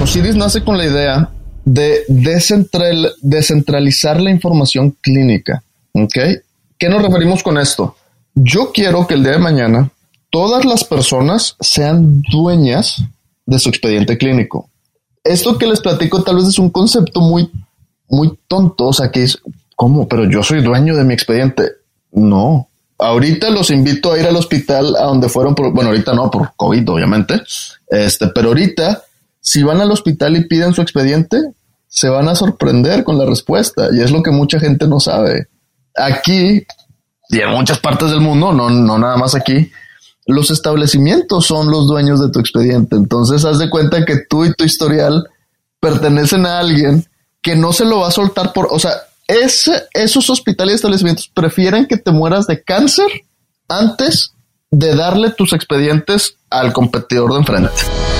Osiris nace con la idea de descentralizar la información clínica. ¿Ok? ¿Qué nos referimos con esto? Yo quiero que el día de mañana todas las personas sean dueñas de su expediente clínico. Esto que les platico tal vez es un concepto muy, muy tonto, o sea, que es, ¿cómo? Pero yo soy dueño de mi expediente. No. Ahorita los invito a ir al hospital a donde fueron bueno, ahorita no, por COVID, obviamente. Este, pero ahorita, si van al hospital y piden su expediente, se van a sorprender con la respuesta. Y es lo que mucha gente no sabe. Aquí y en muchas partes del mundo, no, no nada más aquí, los establecimientos son los dueños de tu expediente. Entonces, haz de cuenta que tú y tu historial pertenecen a alguien que no se lo va a soltar por, o sea, ese, esos hospitales y establecimientos prefieren que te mueras de cáncer antes de darle tus expedientes al competidor de enfrente.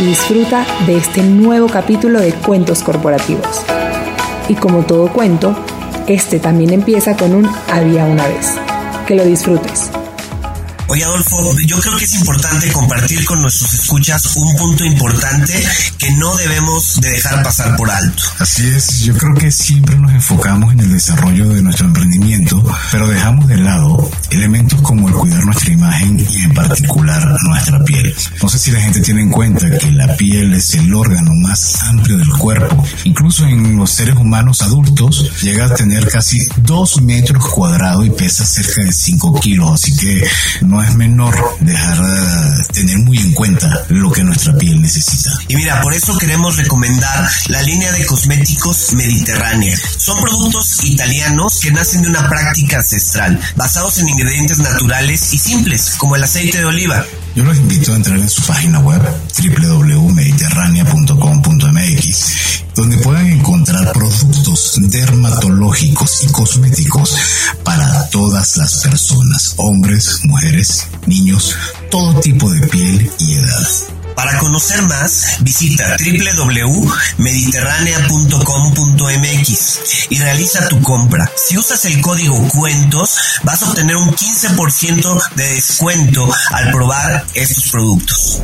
y disfruta de este nuevo capítulo de Cuentos Corporativos. Y como todo cuento, este también empieza con un había una vez. Que lo disfrutes. Oye Adolfo, yo creo que es importante compartir con nuestros escuchas un punto importante que no debemos de dejar pasar por alto. Así es, yo creo que siempre nos enfocamos en el desarrollo de nuestro emprendimiento, pero dejamos de lado elementos como el cuidar nuestra imagen y en particular nuestra piel. No sé si la gente tiene en cuenta que la piel es el órgano más amplio del cuerpo. Incluso en los seres humanos adultos llega a tener casi 2 metros cuadrados y pesa cerca de 5 kilos, así que no es menor dejar de tener muy en cuenta lo que nuestra piel necesita. Y mira, por eso queremos recomendar la línea de cosméticos mediterránea. Son productos italianos que nacen de una práctica ancestral, basados en ingredientes naturales y simples, como el aceite de oliva. Yo los invito a entrar en su página web www.mediterránea.com.mx donde puedan encontrar productos dermatológicos y cosméticos para todas las personas, hombres, mujeres, niños, todo tipo de piel y edad. Para conocer más, visita www.mediterránea.com.mx y realiza tu compra. Si usas el código cuentos, vas a obtener un 15% de descuento al probar estos productos.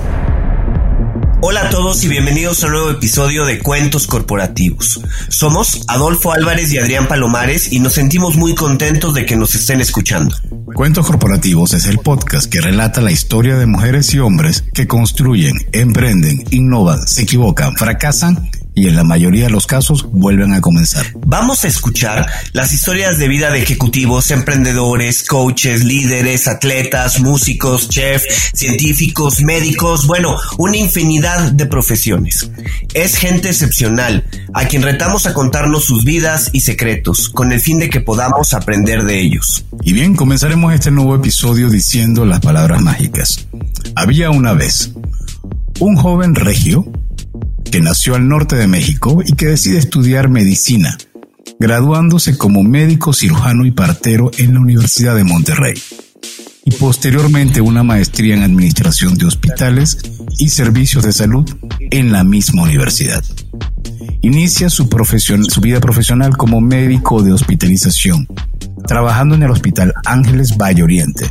Hola a todos y bienvenidos a un nuevo episodio de Cuentos Corporativos. Somos Adolfo Álvarez y Adrián Palomares y nos sentimos muy contentos de que nos estén escuchando. Cuentos Corporativos es el podcast que relata la historia de mujeres y hombres que construyen, emprenden, innovan, se equivocan, fracasan y en la mayoría de los casos vuelven a comenzar. Vamos a escuchar las historias de vida de ejecutivos, emprendedores, coaches, líderes, atletas, músicos, chefs, científicos, médicos, bueno, una infinidad de profesiones. Es gente excepcional, a quien retamos a contarnos sus vidas y secretos, con el fin de que podamos aprender de ellos. Y bien, comenzaremos este nuevo episodio diciendo las palabras mágicas. Había una vez un joven regio que nació al norte de México y que decide estudiar medicina, graduándose como médico cirujano y partero en la Universidad de Monterrey, y posteriormente una maestría en administración de hospitales y servicios de salud en la misma universidad. Inicia su, su vida profesional como médico de hospitalización, trabajando en el Hospital Ángeles Valle Oriente.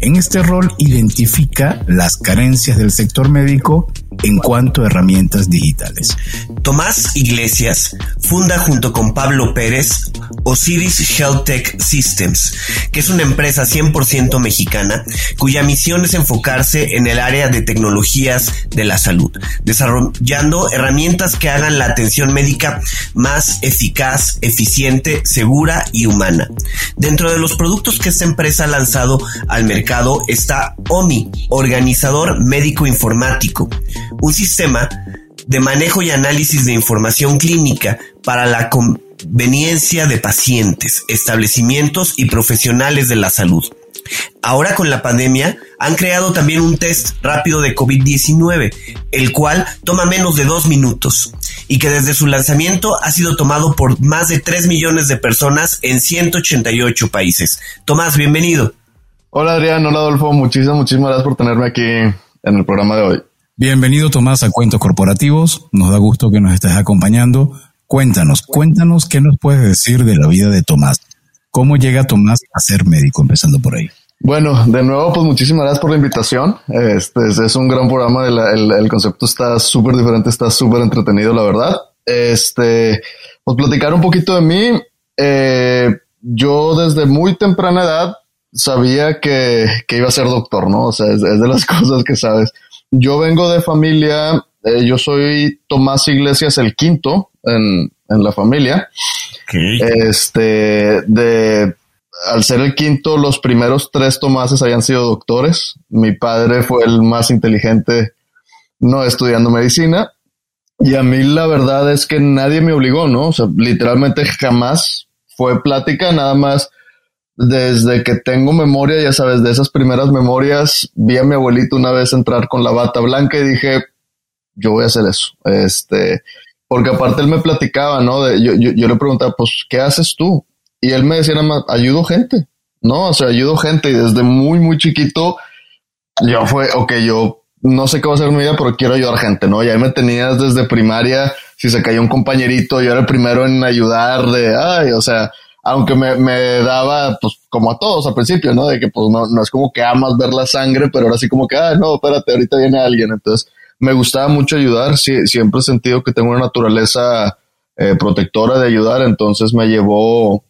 En este rol identifica las carencias del sector médico en cuanto a herramientas digitales. Tomás Iglesias funda junto con Pablo Pérez Osiris Health Tech Systems, que es una empresa 100% mexicana cuya misión es enfocarse en el área de tecnologías de la salud, desarrollando herramientas que hagan la atención médica más eficaz, eficiente, segura y humana. Dentro de los productos que esta empresa ha lanzado al mercado está OMI, Organizador Médico Informático, un sistema de manejo y análisis de información clínica para la conveniencia de pacientes, establecimientos y profesionales de la salud. Ahora con la pandemia han creado también un test rápido de COVID-19, el cual toma menos de dos minutos y que desde su lanzamiento ha sido tomado por más de 3 millones de personas en 188 países. Tomás, bienvenido. Hola Adrián, hola Adolfo, muchísimas, muchísimas gracias por tenerme aquí en el programa de hoy. Bienvenido Tomás a Cuentos Corporativos, nos da gusto que nos estés acompañando. Cuéntanos, cuéntanos qué nos puedes decir de la vida de Tomás. ¿Cómo llega Tomás a ser médico? Empezando por ahí. Bueno, de nuevo, pues muchísimas gracias por la invitación. Este es, un gran programa. El, concepto está súper diferente, está súper entretenido, la verdad. Este, pues platicar un poquito de mí. Eh, yo desde muy temprana edad sabía que, iba a ser doctor, ¿no? O sea, es, de las cosas que sabes. Yo vengo de familia, eh, yo soy Tomás Iglesias el quinto en, en la familia. Este, de al ser el quinto, los primeros tres Tomases habían sido doctores. Mi padre fue el más inteligente, no estudiando medicina. Y a mí la verdad es que nadie me obligó, ¿no? O sea, literalmente jamás fue plática, nada más desde que tengo memoria, ya sabes, de esas primeras memorias, vi a mi abuelito una vez entrar con la bata blanca y dije, yo voy a hacer eso. Este, porque aparte él me platicaba, ¿no? yo, yo, yo le preguntaba, pues, ¿qué haces tú? Y él me decía nada más, ayudo gente, ¿no? O sea, ayudo gente y desde muy, muy chiquito yo fue, ok, yo no sé qué va a ser mi vida, pero quiero ayudar gente, ¿no? Y ahí me tenías desde primaria, si se cayó un compañerito, yo era el primero en ayudar de, ay, o sea, aunque me, me daba, pues, como a todos al principio, ¿no? De que, pues, no, no es como que amas ver la sangre, pero ahora sí como que, ay, no, espérate, ahorita viene alguien. Entonces, me gustaba mucho ayudar, sí, siempre he sentido que tengo una naturaleza eh, protectora de ayudar, entonces me llevó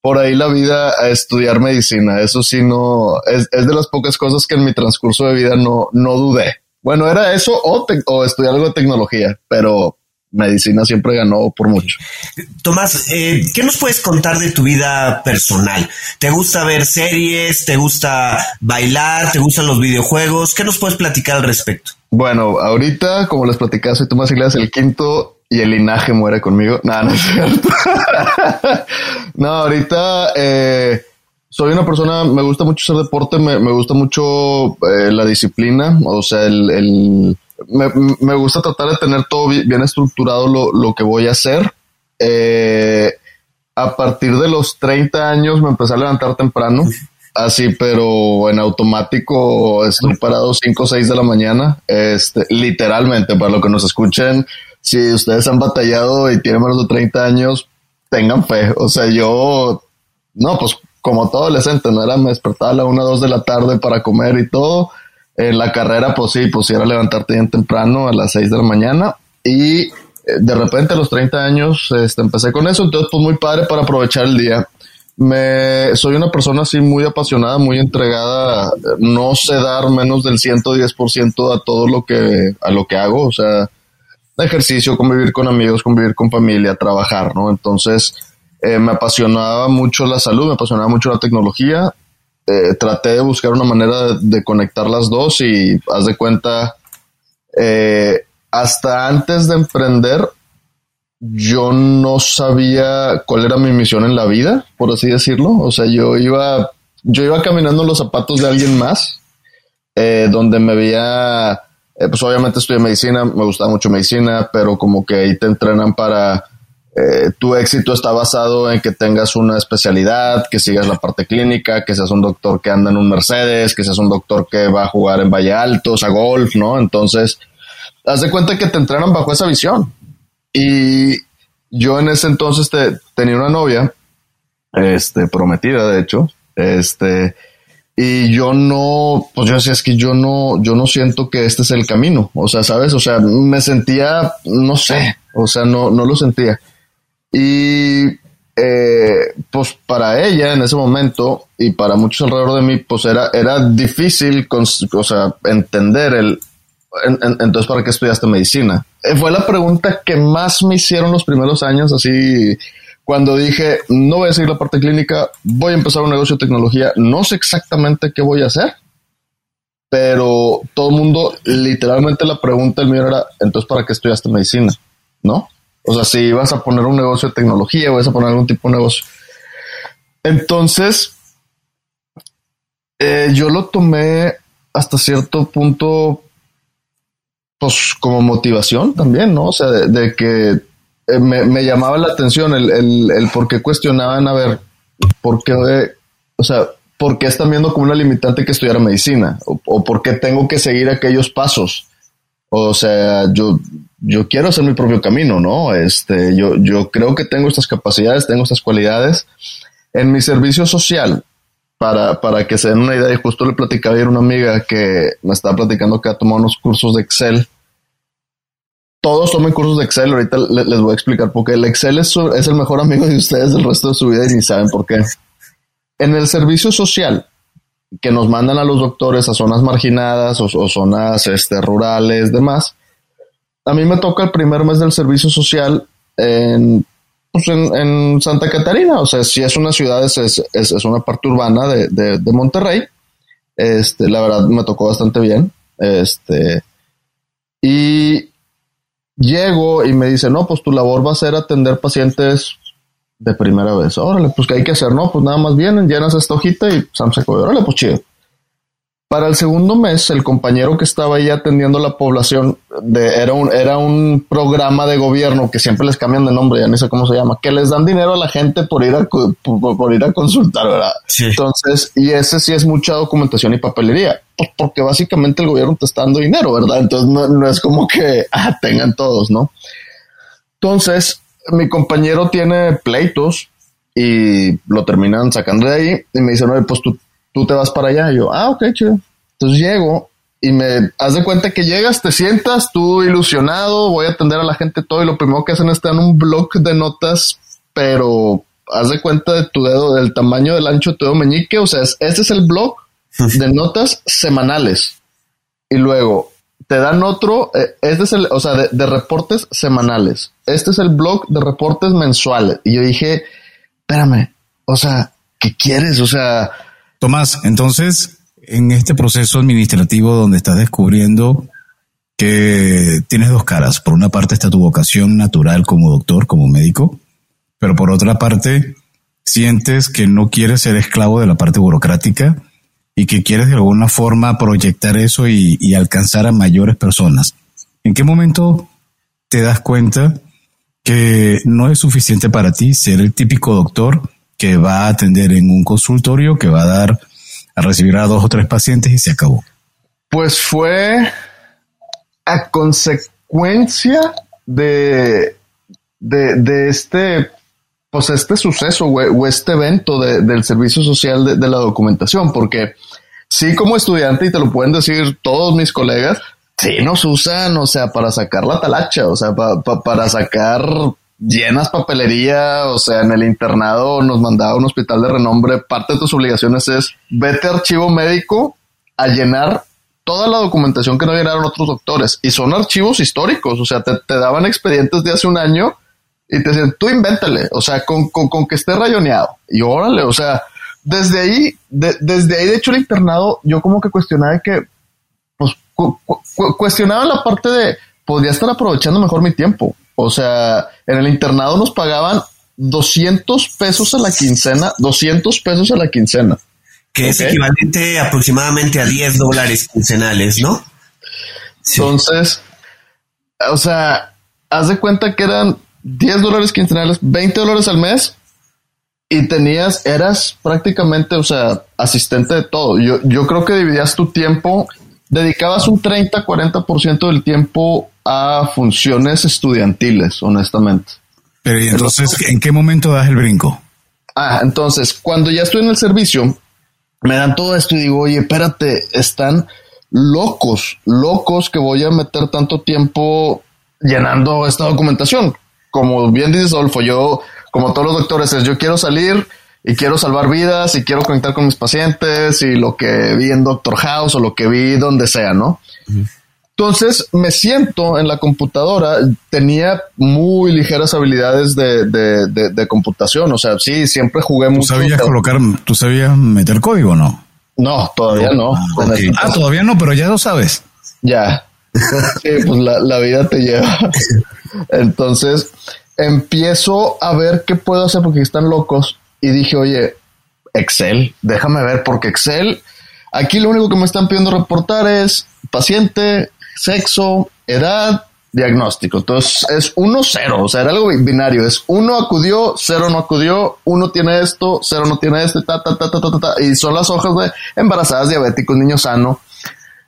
por ahí la vida a estudiar medicina. Eso sí, no es, de las pocas cosas que en mi transcurso de vida no, no dudé. Bueno, era eso o, o estudiar algo de tecnología, pero medicina siempre ganó por mucho. Tomás, eh, ¿qué nos puedes contar de tu vida personal? ¿Te gusta ver series? ¿Te gusta bailar? ¿Te gustan los videojuegos? ¿Qué nos puedes platicar al respecto? Bueno, ahorita, como les platicaba, soy Tomás Iglesias, el quinto y el linaje muere conmigo. No, no es cierto. no, ahorita eh, soy una persona, me gusta mucho hacer deporte, me, gusta mucho eh, la disciplina, o sea, el, me, gusta tratar de tener todo bien, estructurado lo, que voy a hacer. Eh, a partir de los 30 años me empecé a levantar temprano, así, pero en automático estoy parado 5 o 6 de la mañana, este, literalmente, para lo que nos escuchen si ustedes han batallado y tienen menos de 30 años, tengan fe. O sea, yo, no, pues como todo adolescente, no era, me despertaba a la una, dos de la tarde para comer y todo. En la carrera, pues sí, pues era levantarte bien temprano a las 6 de la mañana y eh, de repente a los 30 años este, empecé con eso, entonces pues muy padre para aprovechar el día. Me, soy una persona así muy apasionada, muy entregada, no sé dar menos del 110% a todo lo que, a lo que hago, o sea, ejercicio, convivir con amigos, convivir con familia, trabajar, ¿no? Entonces, eh, me apasionaba mucho la salud, me apasionaba mucho la tecnología. Eh, traté de buscar una manera de, conectar las dos y haz de cuenta, eh, hasta antes de emprender, yo no sabía cuál era mi misión en la vida, por así decirlo. O sea, yo iba, yo iba caminando los zapatos de alguien más, donde me veía eh, pues obviamente estudié medicina, me gustaba mucho medicina, pero como que ahí te entrenan para eh, tu éxito está basado en que tengas una especialidad, que sigas la parte clínica, que seas un doctor que anda en un Mercedes, que seas un doctor que va a jugar en Valle Altos, a golf, ¿no? Entonces, haz de cuenta que te entrenan bajo esa visión. Y yo en ese entonces te, tenía una novia, este, prometida, de hecho, este, y yo no, pues yo decía, es que yo no, yo no siento que este es el camino, o sea, ¿sabes? O sea, me sentía, no sé, o sea, no, no lo sentía. Y eh, pues para ella en ese momento y para muchos alrededor de mí, pues era, era difícil, o sea, entender el, entonces, ¿para qué estudiaste medicina? Eh, fue la pregunta que más me hicieron los primeros años, así cuando dije, no voy a seguir la parte clínica, voy a empezar un negocio de tecnología, no sé exactamente qué voy a hacer, pero todo el mundo, literalmente la pregunta el mío era, entonces, ¿para qué estudiaste medicina? ¿No? O sea, si vas a poner un negocio de tecnología, vas a poner algún tipo de negocio. Entonces, Eh, yo lo tomé hasta cierto punto, pues como motivación también, ¿no? O sea, de, que eh, me, llamaba la atención el, el, por qué cuestionaban, a ver, por qué, o sea, por qué están viendo como una limitante que estudiara medicina o, o por qué tengo que seguir aquellos pasos. O sea, yo, yo quiero hacer mi propio camino, ¿no? Este, yo, yo creo que tengo estas capacidades, tengo estas cualidades. En mi servicio social, para, para que se den una idea, y justo le platicaba ayer una amiga que me estaba platicando que ha tomado unos cursos de Excel. Todos tomen cursos de Excel, ahorita les, voy a explicar porque el Excel es, es el mejor amigo de ustedes del resto de su vida y ni saben por qué. En el servicio social, que nos mandan a los doctores a zonas marginadas o, zonas este, rurales, demás. A mí me toca el primer mes del servicio social en, pues en, Santa Catarina, o sea, si es una ciudad, es, es, una parte urbana de, de, Monterrey. Este, la verdad me tocó bastante bien. Este, y llego y me dice, no, pues tu labor va a ser atender pacientes de primera vez. Órale, pues que hay que hacer, ¿no? Pues nada más vienen, llenas esta hojita y Sam se órale, pues chido. Para el segundo mes, el compañero que estaba ahí atendiendo la población de, era, un, era un programa de gobierno que siempre les cambian de nombre, ya no sé cómo se llama, que les dan dinero a la gente por ir a, por, ir a consultar, ¿verdad? Entonces, y ese sí es mucha documentación y papelería, pues porque básicamente el gobierno te está dando dinero, ¿verdad? Entonces no, no es como que ah, tengan todos, ¿no? Entonces, mi compañero tiene pleitos y lo terminan sacando de ahí y me dicen, oye, pues tú, tú te vas para allá. Y yo, ah, ok, chido. Entonces llego y me haz de cuenta que llegas, te sientas, tú ilusionado, voy a atender a la gente todo y lo primero que hacen es en un bloc de notas, pero haz de cuenta de tu dedo, del tamaño del ancho de tu dedo meñique, o sea, este es el blog de notas semanales. Y luego te dan otro, eh, este es el, o sea, de, reportes semanales. Este es el blog de reportes mensuales. Y yo dije, espérame, o sea, ¿qué quieres? O sea... Tomás, entonces, en este proceso administrativo donde estás descubriendo que tienes dos caras, por una parte está tu vocación natural como doctor, como médico, pero por otra parte sientes que no quieres ser esclavo de la parte burocrática y que quieres de alguna forma proyectar eso y, alcanzar a mayores personas. ¿En qué momento te das cuenta que no es suficiente para ti ser el típico doctor que va a atender en un consultorio, que va a dar a recibir a dos o tres pacientes y se acabó? Pues fue a consecuencia de, de este pues este suceso o este evento del servicio social de, la documentación, porque sí como estudiante, y te lo pueden decir todos mis colegas, sí nos usan, o sea, para sacar la talacha, o sea, para sacar llenas papelería, o sea, en el internado nos mandaba un hospital de renombre, parte de tus obligaciones es vete archivo médico a llenar toda la documentación que no llenaron otros doctores y son archivos históricos, o sea, te daban expedientes de hace un año y te dicen, tú invéntale, o sea, con, con, que esté rayoneado. Y órale, o sea, desde ahí, desde ahí, de hecho, el internado, yo como que cuestionaba que, pues, cuestionaba la parte de, podría estar aprovechando mejor mi tiempo. O sea, en el internado nos pagaban 200 pesos a la quincena, 200 pesos a la quincena. Que es equivalente aproximadamente a 10 dólares quincenales, ¿no? Entonces, o sea, haz de cuenta que eran 10 dólares quincenales, 20 dólares al mes y tenías, eras prácticamente, o sea, asistente de todo. Yo, yo creo que dividías tu tiempo, dedicabas un 30, 40% del tiempo a funciones estudiantiles, honestamente. Pero y entonces, ¿en qué momento das el brinco? Ah, entonces, cuando ya estoy en el servicio, me dan todo esto y digo, oye, espérate, están locos, locos que voy a meter tanto tiempo llenando esta documentación como bien dices, Adolfo, yo, como todos los doctores, es yo quiero salir y quiero salvar vidas y quiero conectar con mis pacientes y lo que vi en Doctor House o lo que vi donde sea, ¿no? Entonces me siento en la computadora, tenía muy ligeras habilidades de, de, computación, o sea, sí, siempre jugué ¿Tú sabías colocar, tú sabías meter código o no? No, todavía no. Ah, ah, todavía no, pero ya lo sabes. Ya. Pues la, la vida te lleva. Entonces empiezo a ver qué puedo hacer porque están locos y dije, oye, Excel, déjame ver porque Excel Aquí lo único que me están pidiendo reportar es paciente, sexo, edad, diagnóstico. Entonces es uno cero, o sea, era algo binario. Es uno acudió, cero no acudió, uno tiene esto, cero no tiene este, ta, ta, ta, ta, ta, ta, y son las hojas de embarazadas, diabéticos, niño sano.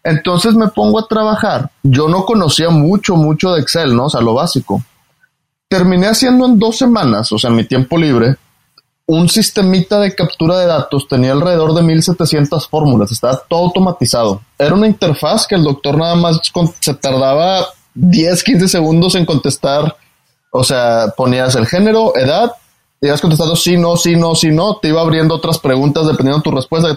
Entonces me pongo a trabajar. Yo no conocía mucho, mucho de Excel, ¿no? O sea, lo básico. Terminé haciendo en dos semanas, o sea, en mi tiempo libre, un sistemita de captura de datos. Tenía alrededor de 1700 fórmulas. Estaba todo automatizado. Era una interfaz que el doctor nada más se tardaba 10, 15 segundos en contestar. O sea, ponías el género, edad, y ibas contestando sí, no, sí, no, sí, no. Te iba abriendo otras preguntas dependiendo de tu respuesta,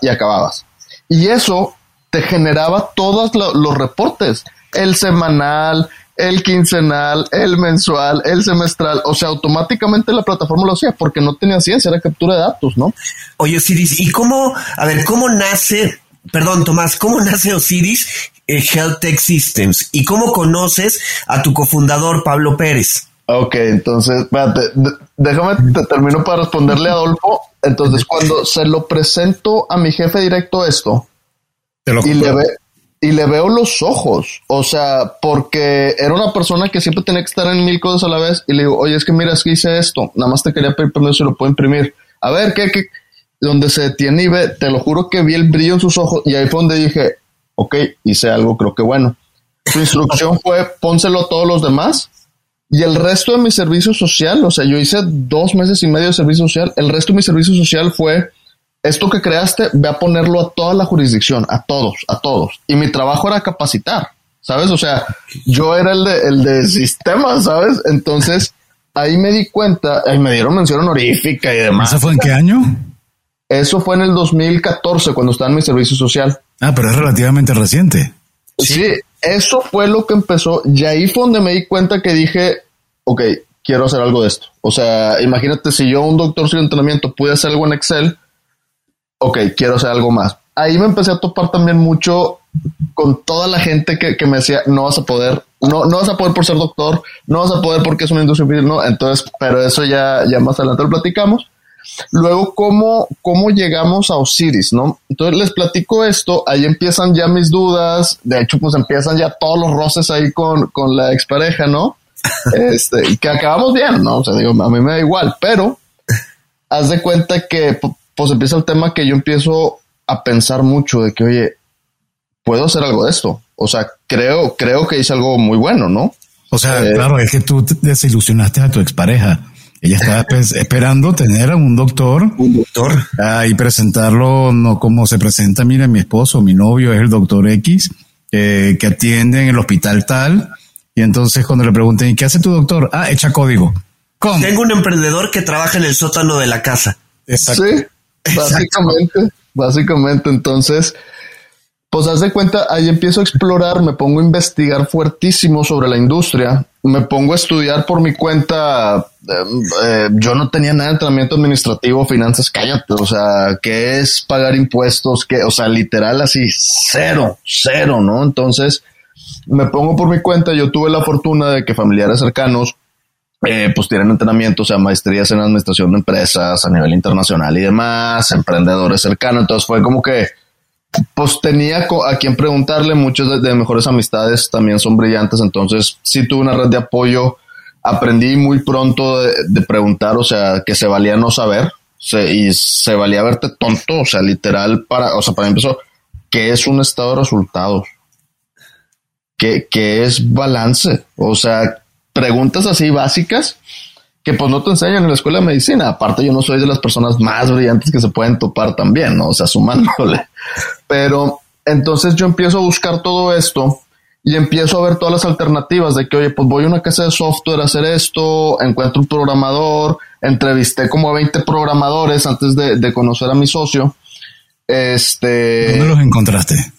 y acababas. Y eso te generaba todos los reportes, el semanal, el quincenal, el mensual, el semestral, o sea, automáticamente la plataforma lo hacía porque no tenía ciencia, era captura de datos, ¿no? Oye, Osiris, ¿y cómo, a ver, cómo nace, perdón, Tomás, cómo nace Osiris eh, Health Tech Systems y cómo conoces a tu cofundador Pablo Pérez? Ok, entonces, espérate, déjame, te termino para responderle a Adolfo. Entonces, cuando se lo presento a mi jefe directo esto, y, le ve, y le veo los ojos, o sea, porque era una persona que siempre tenía que estar en mil cosas a la vez y le digo, oye, es que mira, es que hice esto, nada más te quería pedir permiso si lo puedo imprimir. A ver, ¿qué, qué? Donde se detiene y ve, te lo juro que vi el brillo en sus ojos y ahí fue donde dije, ok, hice algo, creo que bueno. Su instrucción fue, pónselo a todos los demás y el resto de mi servicio social, o sea, yo hice dos meses y medio de servicio social, el resto de mi servicio social fue esto que creaste, ve a ponerlo a toda la jurisdicción, a todos, a todos. Y mi trabajo era capacitar, ¿sabes? O sea, yo era el de, el de sistemas, ¿sabes? Entonces, ahí me di cuenta, ahí me dieron mención honorífica y demás. ¿Eso fue en qué año? Eso fue en el 2014, cuando estaba en mi servicio social. Ah, pero es relativamente reciente. Sí, eso fue lo que empezó. Y ahí fue donde me di cuenta que dije, ok, quiero hacer algo de esto. O sea, imagínate si yo, un doctor sin entrenamiento, pude hacer algo en Excel, ok, quiero hacer algo más. Ahí me empecé a topar también mucho con toda la gente que, me decía, no vas a poder, no, no vas a poder por ser doctor, no vas a poder porque es una industria no, entonces, pero eso ya, ya más adelante lo platicamos. Luego, ¿cómo, ¿cómo llegamos a Osiris, no? Entonces les platico esto, ahí empiezan ya mis dudas, de hecho, pues empiezan ya todos los roces ahí con, con la expareja, ¿no? Este, que acabamos bien, ¿no? O sea, digo, a mí me da igual, pero haz de cuenta que pues empieza el tema que yo empiezo a pensar mucho de que, oye, puedo hacer algo de esto. O sea, creo, creo que hice algo muy bueno, ¿no? O sea, eh, claro, es que tú desilusionaste a tu expareja. Ella estaba esperando tener a un doctor. Un doctor. Ah, y presentarlo no como se presenta. Mira, mi esposo, mi novio es el doctor X, que atiende en el hospital tal. Y entonces cuando le pregunten, ¿y qué hace tu doctor? Ah, echa código. ¿Cómo? Tengo un emprendedor que trabaja en el sótano de la casa. Exacto. Sí. Básicamente, básicamente, entonces, pues haz de cuenta, ahí empiezo a explorar, me pongo a investigar fuertísimo sobre la industria, me pongo a estudiar por mi cuenta. Em, eh, yo no tenía nada de entrenamiento administrativo, finanzas, cállate. O sea, ¿qué es pagar impuestos? que O sea, literal así, cero, cero, ¿no? Entonces, me pongo por mi cuenta. Yo tuve la fortuna de que familiares cercanos eh, pues tienen entrenamiento, o sea, maestrías en administración de empresas a nivel internacional y demás, emprendedores cercanos. Entonces fue como que, pues tenía a quien preguntarle. Muchas de, mejores amistades también son brillantes. Entonces sí tuve una red de apoyo. Aprendí muy pronto de, preguntar, o sea, que se valía no saber y se valía verte tonto, o sea, literal para, o sea, para mí empezó, ¿qué es un estado de resultados? ¿Qué, qué es balance? O sea, preguntas así básicas que pues no te enseñan en la escuela de medicina. Aparte, yo no soy de las personas más brillantes que se pueden topar también, ¿no? O sea, sumándole. Pero entonces yo empiezo a buscar todo esto y empiezo a ver todas las alternativas de que, oye, pues voy a una casa de software a hacer esto, encuentro un programador, entrevisté como a 20 programadores antes de, de conocer a mi socio. Este. ¿Dónde los encontraste?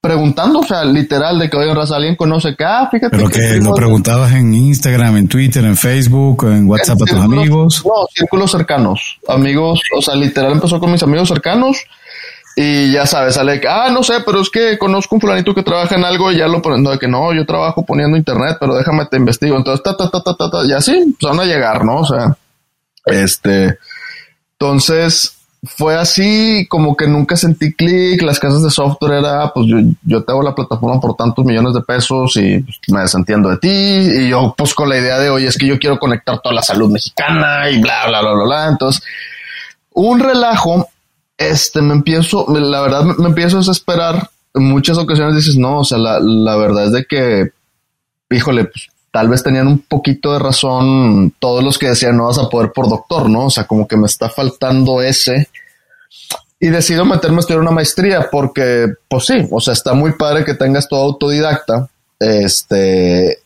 Preguntando, o sea, literal, de que oye, raza, alguien conoce ah, fíjate. Pero que, lo preguntabas en Instagram, en Twitter, en Facebook, en WhatsApp a tus amigos. No, círculos cercanos, amigos, o sea, literal empezó con mis amigos cercanos y ya sabes, sale que, ah, no sé, pero es que conozco un fulanito que trabaja en algo y ya lo ponen, de que no, yo trabajo poniendo internet, pero déjame te investigo. Entonces, ta, ta, ta, ta, ta, y así, pues van a llegar, ¿no? O sea, este, entonces, fue así, como que nunca sentí clic, las casas de software era, pues yo, yo te hago la plataforma por tantos millones de pesos y pues, me desentiendo de ti, y yo pues con la idea de, oye, es que yo quiero conectar toda la salud mexicana y bla, bla, bla, bla, bla, entonces, un relajo, este, me empiezo, la verdad me, empiezo a desesperar, en muchas ocasiones dices, no, o sea, la, la verdad es de que, híjole, pues tal vez tenían un poquito de razón todos los que decían no vas a poder por doctor, ¿no? O sea, como que me está faltando ese. Y decido meterme a estudiar una maestría porque, pues sí, o sea, está muy padre que tengas todo autodidacta, este,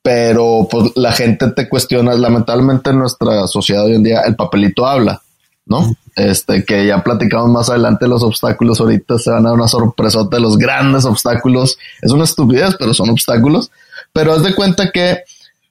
pero pues la gente te cuestiona, lamentablemente en nuestra sociedad hoy en día el papelito habla, ¿no? Este, que ya platicamos más adelante los obstáculos, ahorita se van a dar una sorpresota de los grandes obstáculos, es una estupidez, pero son obstáculos pero haz de cuenta que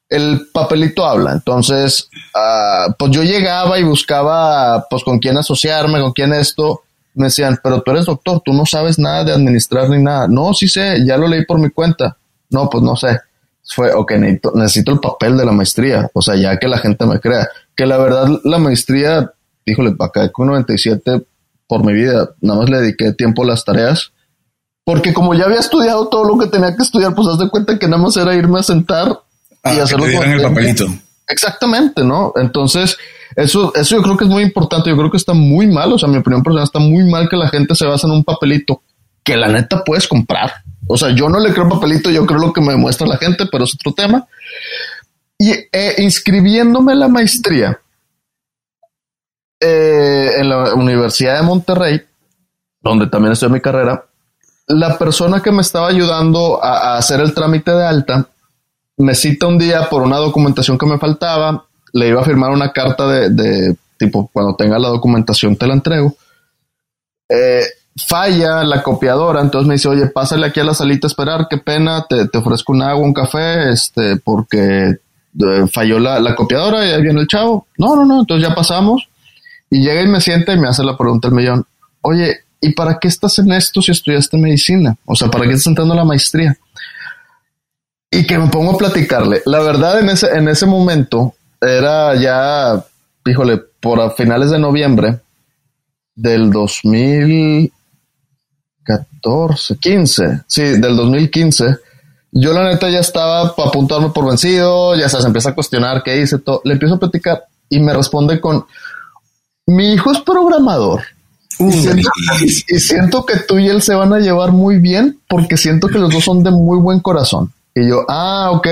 el papelito habla. Entonces, uh, pues yo llegaba y buscaba, pues con quién asociarme, con quién esto. Me decían, pero tú eres doctor, tú no sabes nada de administrar ni nada. No, sí sé, ya lo leí por mi cuenta. No, pues no sé. Fue, ok, necesito, necesito el papel de la maestría. O sea, ya que la gente me crea. Que la verdad, la maestría, híjole, acá con 97 por mi vida, nada más le dediqué tiempo a las tareas porque como ya había estudiado todo lo que tenía que estudiar, pues haz de cuenta que nada más era irme a sentar y ah, hacerlo en el papelito. Exactamente, ¿no? Entonces, eso, eso yo creo que es muy importante. Yo creo que está muy mal. O sea, mi opinión personal está muy mal que la gente se basa en un papelito que la neta puedes comprar. O sea, yo no le creo papelito, yo creo lo que me muestra la gente, pero es otro tema. Y eh, inscribiéndome en la maestría eh, en la Universidad de Monterrey, donde también estoy en mi carrera, la persona que me estaba ayudando a, hacer el trámite de alta me cita un día por una documentación que me faltaba, le iba a firmar una carta de, tipo, cuando tenga la documentación te la entrego. Eh, falla la copiadora, entonces me dice, oye, pásale aquí a la salita a esperar, qué pena, te, ofrezco un agua, un café, este, porque eh, falló la, la, copiadora y viene el chavo. No, no, no, entonces ya pasamos. Y llega y me sienta y me hace la pregunta el millón, oye, ¿y para qué estás en esto si estudiaste medicina? O sea, ¿para qué estás entrando a la maestría? Y que me pongo a platicarle. La verdad, en ese, en ese momento era ya, híjole, por finales de noviembre del 2014, 15, sí, del 2015. Yo la neta ya estaba para apuntarme por vencido, ya se empieza a cuestionar qué hice, todo. Le empiezo a platicar y me responde con, mi hijo es programador y siento, que tú y él se van a llevar muy bien porque siento que los dos son de muy buen corazón. Y yo, ah, ok.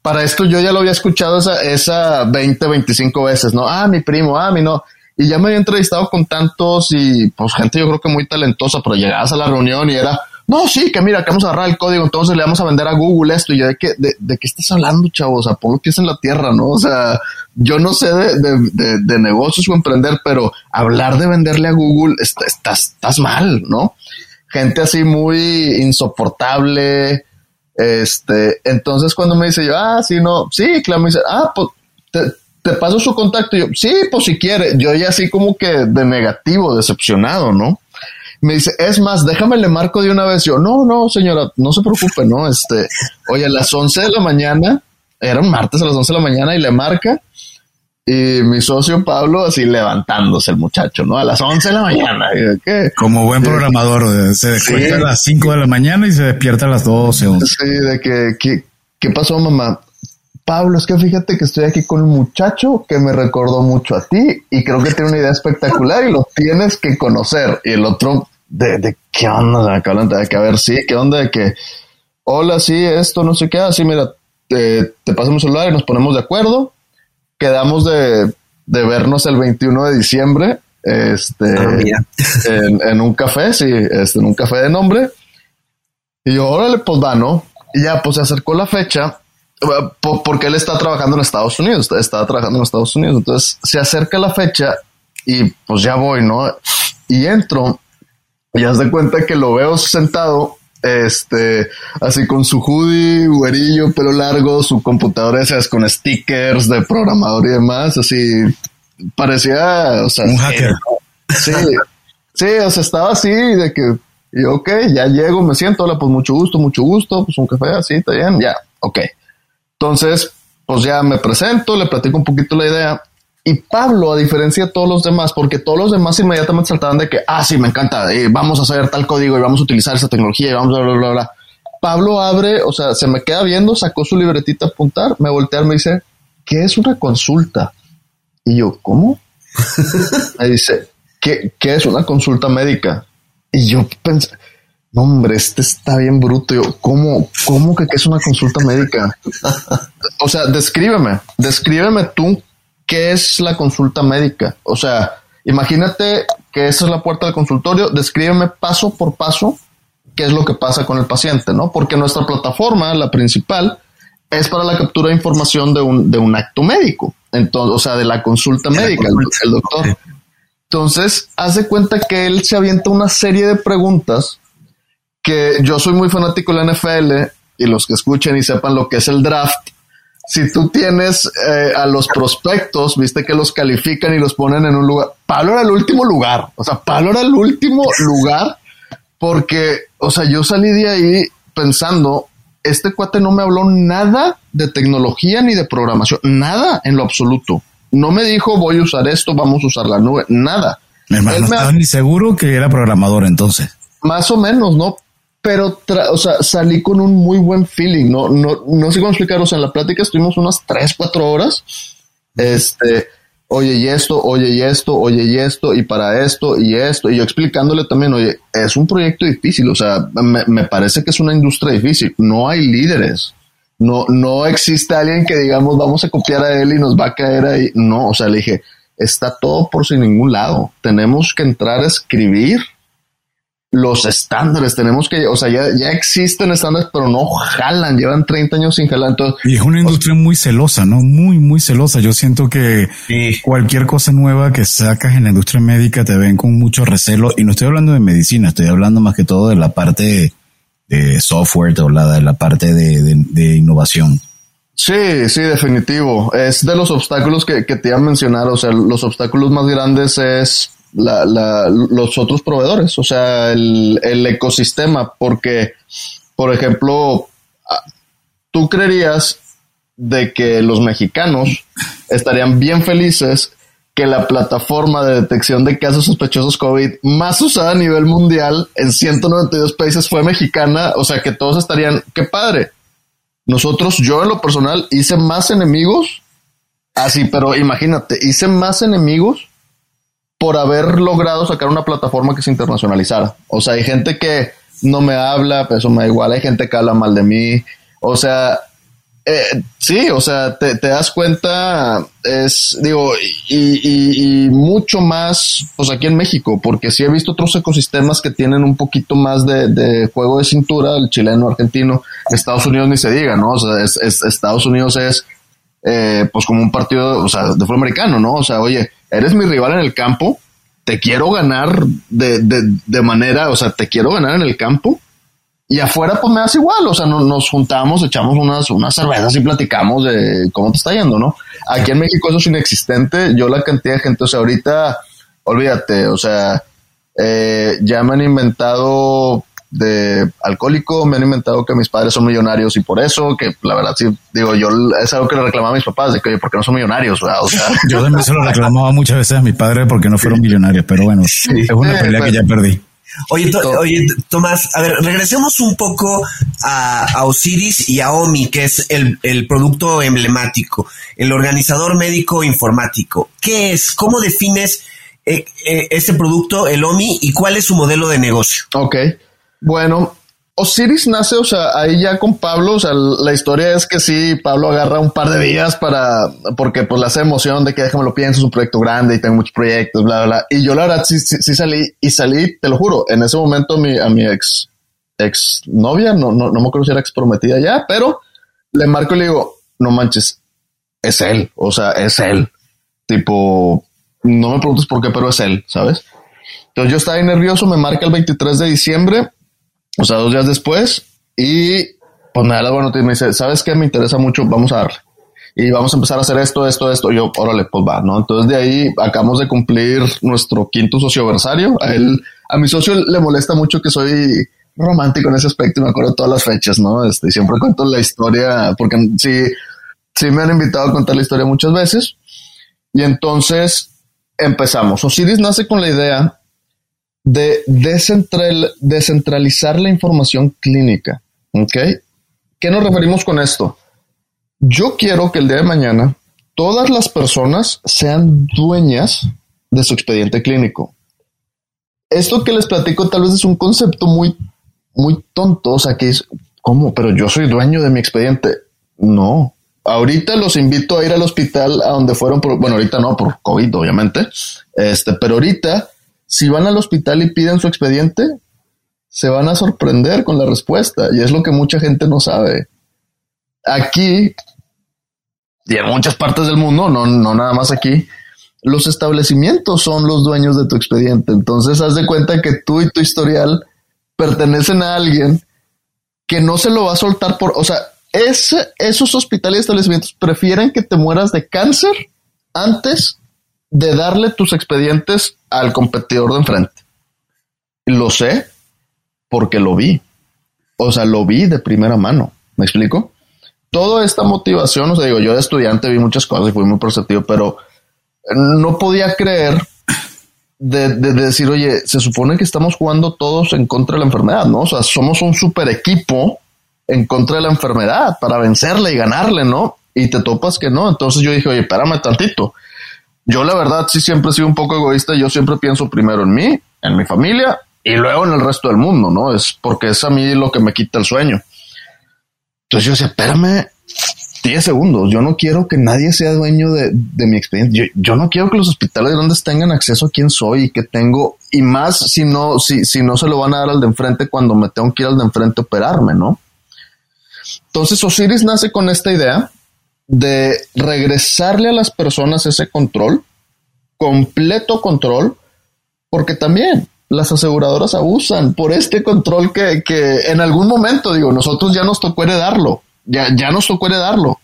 Para esto yo ya lo había escuchado esa, esa 20, 25 veces, ¿no? Ah, mi primo, ah, mi no. Y ya me había entrevistado con tantos y pues gente yo creo que muy talentosa, pero llegabas a la reunión y era, no, sí, que mira, que vamos a agarrar el código, entonces le vamos a vender a Google esto. Y yo, ¿de qué, de, de qué estás hablando, chavo? O sea, ponlo que es en la tierra, ¿no? O sea, yo no sé de, de, de, negocios o emprender, pero hablar de venderle a Google, estás, estás mal, ¿no? Gente así muy insoportable. Este, entonces cuando me dice yo, ah, sí, no, sí, claro, me dice, ah, pues te, te paso su contacto. Y yo, sí, pues si quiere. Yo ya así como que de negativo, decepcionado, ¿no? Me dice, es más, déjame le marco de una vez. Yo, no, no, señora, no se preocupe, ¿no? Este, oye, a las 11 de la mañana, era un martes a las 11 de la mañana y le marca y mi socio Pablo así levantándose el muchacho, ¿no? A las 11 de la mañana. Como buen programador, se despierta a las 5 de la mañana y se despierta a las 12. 11. Sí, de que, ¿qué pasó mamá? Pablo, es que fíjate que estoy aquí con un muchacho que me recordó mucho a ti y creo que tiene una idea espectacular y lo tienes que conocer. Y el otro, ¿de, de qué onda? De que a ver, sí, ¿qué onda? De que, hola, sí, esto, no sé qué, así, mira, te, te paso mi celular y nos ponemos de acuerdo quedamos de, vernos el 21 de diciembre este, ah, en, un café, sí, este, en un café de nombre. Y yo, órale, pues va, ¿no? Y ya, pues se acercó la fecha, porque él está trabajando en Estados Unidos, está trabajando en Estados Unidos. Entonces se acerca la fecha y pues ya voy, ¿no? Y entro y haz de cuenta que lo veo sentado este, así con su hoodie, güerillo, pelo largo, su computadora esas con stickers de programador y demás, así parecía, o sea, un hacker. Sí, sí, o sea, estaba así de que, y ok, ya llego, me siento, hola, pues mucho gusto, mucho gusto, pues un café así, está bien, ya, ok. Entonces, pues ya me presento, le platico un poquito la idea Y Pablo, a diferencia de todos los demás, porque todos los demás inmediatamente saltaban de que, ah, sí, me encanta, eh, vamos a hacer tal código y vamos a utilizar esa tecnología y vamos a bla, bla, bla, Pablo abre, o sea, se me queda viendo, sacó su libretita a apuntar, me voltea y me dice, ¿qué es una consulta? Y yo, ¿cómo? me dice, ¿qué, ¿qué es una consulta médica? Y yo pensé, no, hombre, este está bien bruto. Yo, ¿cómo, cómo que, es una consulta médica? o sea, descríbeme, descríbeme tú qué es la consulta médica. O sea, imagínate que esa es la puerta del consultorio, descríbeme paso por paso qué es lo que pasa con el paciente, ¿no? Porque nuestra plataforma, la principal, es para la captura de información de un, de un acto médico. Entonces, o sea, de la consulta médica, el, doctor. Entonces, hace cuenta que él se avienta una serie de preguntas que yo soy muy fanático de la NFL y los que escuchen y sepan lo que es el draft, si tú tienes eh, a los prospectos, viste que los califican y los ponen en un lugar. Pablo era el último lugar. O sea, Pablo era el último lugar porque, o sea, yo salí de ahí pensando, este cuate no me habló nada de tecnología ni de programación, nada en lo absoluto. No me dijo voy a usar esto, vamos a usar la nube, nada. Mi hermano, no estaba ni seguro que era programador entonces. Más o menos, ¿no? Pero, o sea, salí con un muy buen feeling, no, no, no sé cómo explicar, o sea, en la plática estuvimos unas tres, cuatro horas, este, oye, y esto, oye, y esto, oye, y esto, y para esto, y esto, y yo explicándole también, oye, es un proyecto difícil, o sea, me, me parece que es una industria difícil, no hay líderes, no, no existe alguien que digamos, vamos a copiar a él y nos va a caer ahí, no, o sea, le dije, está todo por sin ningún lado, tenemos que entrar a escribir los estándares. Tenemos que, o sea, ya, ya existen estándares, pero no jalan, llevan 30 años sin jalar. Entonces, y es una industria muy celosa, ¿no? Muy, muy celosa. Yo siento que cualquier cosa nueva que sacas en la industria médica te ven con mucho recelo. Y no estoy hablando de medicina, estoy hablando más que todo de la parte de software, o la, de la parte de, de, innovación. Sí, sí, definitivo. Es de los obstáculos que, que te iba a mencionar. O sea, los obstáculos más grandes es la, la, los otros proveedores, o sea, el, el, ecosistema, porque, por ejemplo, tú creerías de que los mexicanos estarían bien felices que la plataforma de detección de casos sospechosos COVID más usada a nivel mundial en 192 países fue mexicana, o sea que todos estarían, qué padre. Nosotros, yo en lo personal, hice más enemigos, así, pero imagínate, hice más enemigos por haber logrado sacar una plataforma que se internacionalizara. O sea, hay gente que no me habla, pero eso me da igual, hay gente que habla mal de mí. O sea, eh, sí, o sea, te, das cuenta, es, digo, y, mucho más, pues aquí en México, porque sí he visto otros ecosistemas que tienen un poquito más de, juego de cintura, el chileno, argentino, Estados Unidos ni se diga, ¿no? O sea, Estados Unidos es, eh, pues como un partido, o sea, de fútbol americano, ¿no? O sea, oye, eres mi rival en el campo, te quiero ganar de, de, de manera, o sea, te quiero ganar en el campo. Y afuera, pues me das igual, o sea, nos juntamos, echamos unas, unas cervezas y platicamos de cómo te está yendo, ¿no? Aquí en México eso es inexistente. Yo la cantidad de gente, o sea, ahorita, olvídate, o sea, eh, ya me han inventado de alcohólico, me han inventado que mis padres son millonarios y por eso, que la verdad sí, digo, yo es algo que le reclamaba a mis papás, de que, ¿por qué no son millonarios? O sea, yo también se lo reclamaba muchas veces a mi padre porque no fueron millonarios, pero bueno, es una pelea que ya perdí. Oye, oye, Tomás, a ver, regresemos un poco a, Osiris y a OMI, que es el, el, producto emblemático, el organizador médico informático. ¿Qué es? ¿Cómo defines eh, eh, este producto, el OMI, y cuál es su modelo de negocio? Ok. Bueno, Osiris nace, o sea, ahí ya con Pablo, o sea, la historia es que sí, Pablo agarra un par de días para, porque pues la hace emoción de que déjame lo pienso, es un proyecto grande y tengo muchos proyectos, bla, bla, bla. Y yo la verdad sí, sí, salí y salí, te lo juro, en ese momento mi, a mi ex, ex novia, no, no, no me acuerdo si era ex prometida ya, pero le marco y le digo, no manches, es él, o sea, es él. Tipo, no me preguntes por qué, pero es él, ¿sabes? Entonces yo estaba ahí nervioso, me marca el 23 de diciembre o sea, dos días después, y pues me da la buena noticia, me dice, ¿sabes qué? Me interesa mucho, vamos a darle. Y vamos a empezar a hacer esto, esto, esto. Y yo, órale, pues va, ¿no? Entonces de ahí acabamos de cumplir nuestro quinto socioversario. A él, a mi socio le molesta mucho que soy romántico en ese aspecto y me acuerdo todas las fechas, ¿no? Este, siempre cuento la historia, porque sí, sí me han invitado a contar la historia muchas veces. Y entonces empezamos. Osiris nace con la idea de descentralizar la información clínica. ¿Ok? ¿Qué nos referimos con esto? Yo quiero que el día de mañana todas las personas sean dueñas de su expediente clínico. Esto que les platico tal vez es un concepto muy, muy tonto, o sea, que es, ¿cómo? Pero yo soy dueño de mi expediente. No, ahorita los invito a ir al hospital a donde fueron por, bueno, ahorita no por COVID, obviamente. Este, pero ahorita, si van al hospital y piden su expediente, se van a sorprender con la respuesta. Y es lo que mucha gente no sabe. Aquí, y en muchas partes del mundo, no, no nada más aquí, los establecimientos son los dueños de tu expediente. Entonces, haz de cuenta que tú y tu historial pertenecen a alguien que no se lo va a soltar por, o sea, esos hospitales y establecimientos prefieren que te mueras de cáncer antes de darle tus expedientes al competidor de enfrente. Lo sé porque lo vi. O sea, lo vi de primera mano. ¿Me explico? Toda esta motivación, o sea, digo, yo de estudiante vi muchas cosas y fui muy perceptivo, pero no podía creer de, decir, oye, se supone que estamos jugando todos en contra de la enfermedad, ¿no? O sea, somos un super equipo en contra de la enfermedad para vencerle y ganarle, ¿no? Y te topas que no. Entonces yo dije, oye, espérame tantito. Yo la verdad sí siempre he sido un poco egoísta. Yo siempre pienso primero en mí, en mi familia y luego en el resto del mundo, ¿no? Es porque es a mí lo que me quita el sueño. Entonces yo decía, espérame 10 segundos. Yo no quiero que nadie sea dueño de, mi expediente. Yo, no quiero que los hospitales grandes tengan acceso a quién soy y que tengo, y más si no, si, si no se lo van a dar al de enfrente cuando me tengo que ir al de enfrente a operarme, ¿no? Entonces Osiris nace con esta idea de regresarle a las personas ese control, completo control, porque también las aseguradoras abusan por este control que, en algún momento, digo, nosotros ya nos tocó heredarlo, ya, ya nos tocó heredarlo.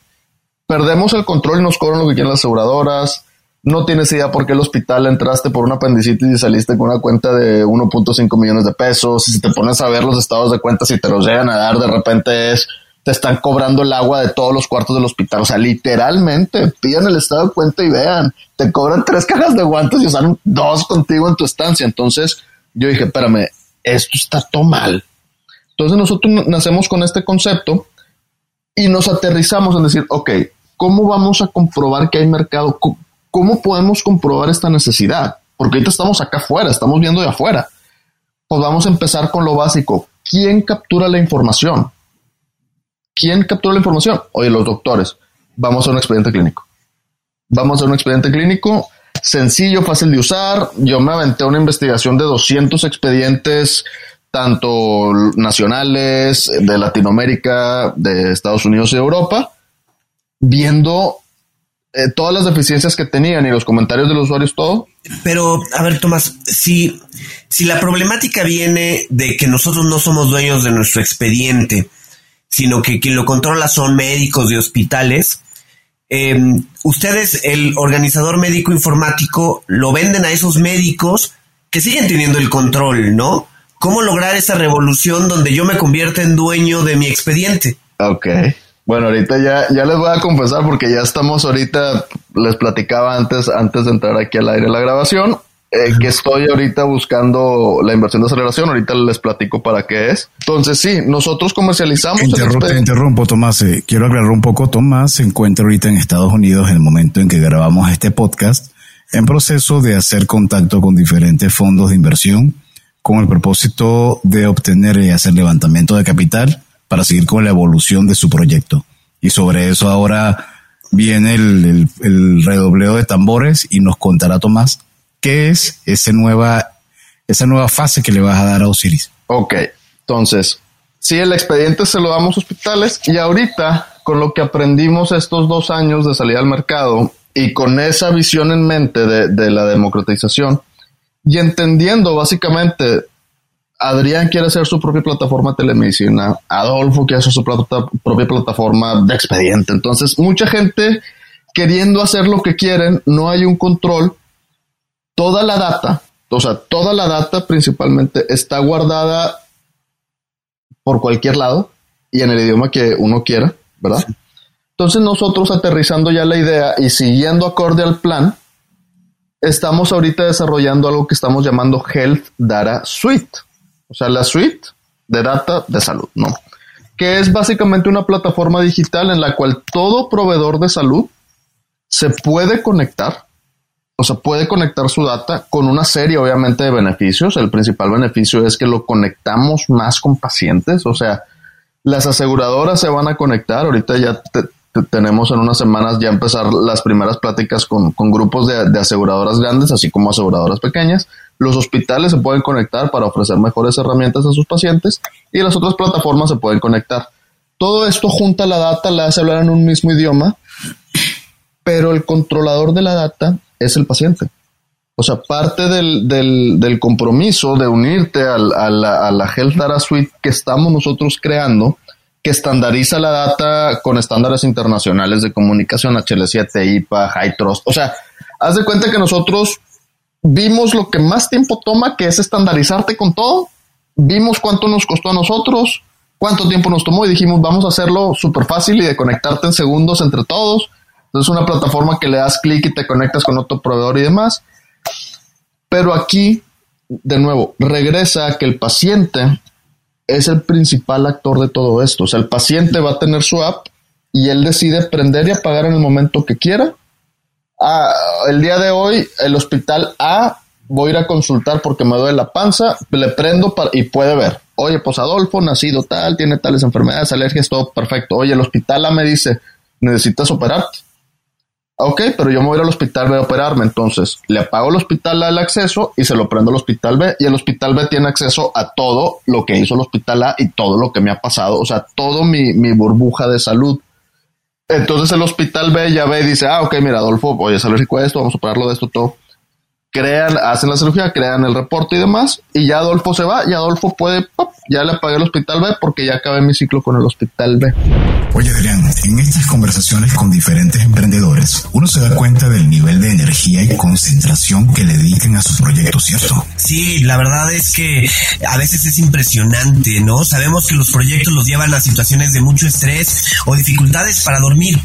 Perdemos el control y nos cobran lo que quieren las aseguradoras. No tienes idea por qué el hospital entraste por una apendicitis y saliste con una cuenta de 1.5 millones de pesos. Y si te pones a ver los estados de cuentas y te los llegan a dar, de repente es te están cobrando el agua de todos los cuartos del hospital. O sea, literalmente, pidan el estado de cuenta y vean, te cobran tres cajas de guantes y usaron dos contigo en tu estancia. Entonces, yo dije, espérame, esto está todo mal. Entonces nosotros nacemos con este concepto y nos aterrizamos en decir, ok, ¿cómo vamos a comprobar que hay mercado? ¿Cómo podemos comprobar esta necesidad? Porque ahorita estamos acá afuera, estamos viendo de afuera. Pues vamos a empezar con lo básico. ¿Quién captura la información? ¿Quién captura la información? Oye, los doctores. Vamos a un expediente clínico. Vamos a un expediente clínico sencillo, fácil de usar. Yo me aventé una investigación de 200 expedientes, tanto nacionales, de Latinoamérica, de Estados Unidos y Europa, viendo eh, todas las deficiencias que tenían y los comentarios de los usuarios, todo. Pero, a ver, Tomás, si, si la problemática viene de que nosotros no somos dueños de nuestro expediente, sino que quien lo controla son médicos de hospitales. Em, ustedes, el organizador médico informático, lo venden a esos médicos que siguen teniendo el control, ¿no? ¿Cómo lograr esa revolución donde yo me convierta en dueño de mi expediente? Ok. Bueno, ahorita ya, ya les voy a confesar porque ya estamos ahorita, les platicaba antes, antes de entrar aquí al aire la grabación, eh, que estoy ahorita buscando la inversión de aceleración. Ahorita les platico para qué es. Entonces, sí, nosotros comercializamos. te interrumpo, Tomás. Eh, quiero aclarar un poco. Tomás se encuentra ahorita en Estados Unidos en el momento en que grabamos este podcast, en proceso de hacer contacto con diferentes fondos de inversión con el propósito de obtener y hacer levantamiento de capital para seguir con la evolución de su proyecto. Y sobre eso ahora viene el, el redobleo de tambores y nos contará Tomás ¿Qué es esa nueva, esa nueva fase que le vas a dar a Osiris? Ok, entonces, si el expediente se lo damos a hospitales y ahorita con lo que aprendimos estos dos años de salida al mercado y con esa visión en mente de, la democratización y entendiendo básicamente Adrián quiere hacer su propia plataforma de telemedicina, Adolfo quiere hacer su propia plataforma de expediente. Entonces, mucha gente queriendo hacer lo que quieren, no hay un control toda la data, o sea, toda la data principalmente está guardada por cualquier lado y en el idioma que uno quiera, ¿verdad? Entonces nosotros aterrizando ya la idea y siguiendo acorde al plan, estamos ahorita desarrollando algo que estamos llamando Health Data Suite. O sea, la suite de data de salud, ¿no? Que es básicamente una plataforma digital en la cual todo proveedor de salud se puede conectar, o sea, puede conectar su data con una serie, obviamente, de beneficios. El principal beneficio es que lo conectamos más con pacientes, o sea, las aseguradoras se van a conectar. Ahorita ya tenemos en unas semanas ya empezar las primeras pláticas con, grupos de, aseguradoras grandes, así como aseguradoras pequeñas. Los hospitales se pueden conectar para ofrecer mejores herramientas a sus pacientes y las otras plataformas se pueden conectar. Todo esto junta la data, la hace hablar en un mismo idioma, pero el controlador de la data es el paciente. O sea, parte del, compromiso de unirte a, la, a la Health Data Suite que estamos nosotros creando que estandariza la data con estándares internacionales de comunicación, HL7, IPA, High. O sea, haz de cuenta que nosotros vimos lo que más tiempo toma, que es estandarizarte con todo. Vimos cuánto nos costó a nosotros, cuánto tiempo nos tomó y dijimos, vamos a hacerlo súper fácil y de conectarte en segundos entre todos. Entonces, una plataforma que le das clic y te conectas con otro proveedor y demás. Pero aquí, de nuevo, regresa a que el paciente es el principal actor de todo esto. O sea, el paciente va a tener su app y él decide prender y apagar en el momento que quiera. Ah, el día de hoy, el hospital A, voy a ir a consultar porque me duele la panza, le prendo y puede ver. Oye, pues Adolfo, nacido tal, tiene tales enfermedades, alergias, todo perfecto. Oye, el hospital A me dice, necesitas operarte. Ok, pero yo me voy al hospital B a operarme, entonces le apago el hospital A el acceso y se lo prendo al hospital B y el hospital B tiene acceso a todo lo que hizo el hospital A y todo lo que me ha pasado, o sea, todo mi, mi burbuja de salud. Entonces el hospital B ya ve y dice, ah, ok, mira, Adolfo, oye, es alérgico a esto, vamos a operarlo de esto, todo crean, hacen la cirugía, crean el reporte y demás, y ya Adolfo se va y Adolfo puede, ya le apagué el hospital B porque ya acabé mi ciclo con el hospital B. Oye Adrián, en estas conversaciones con diferentes emprendedores, uno se da cuenta del nivel de energía y concentración que le dedican a su proyecto, ¿cierto? Sí, la verdad es que a veces es impresionante, ¿no? Sabemos que los proyectos los llevan a situaciones de mucho estrés o dificultades para dormir,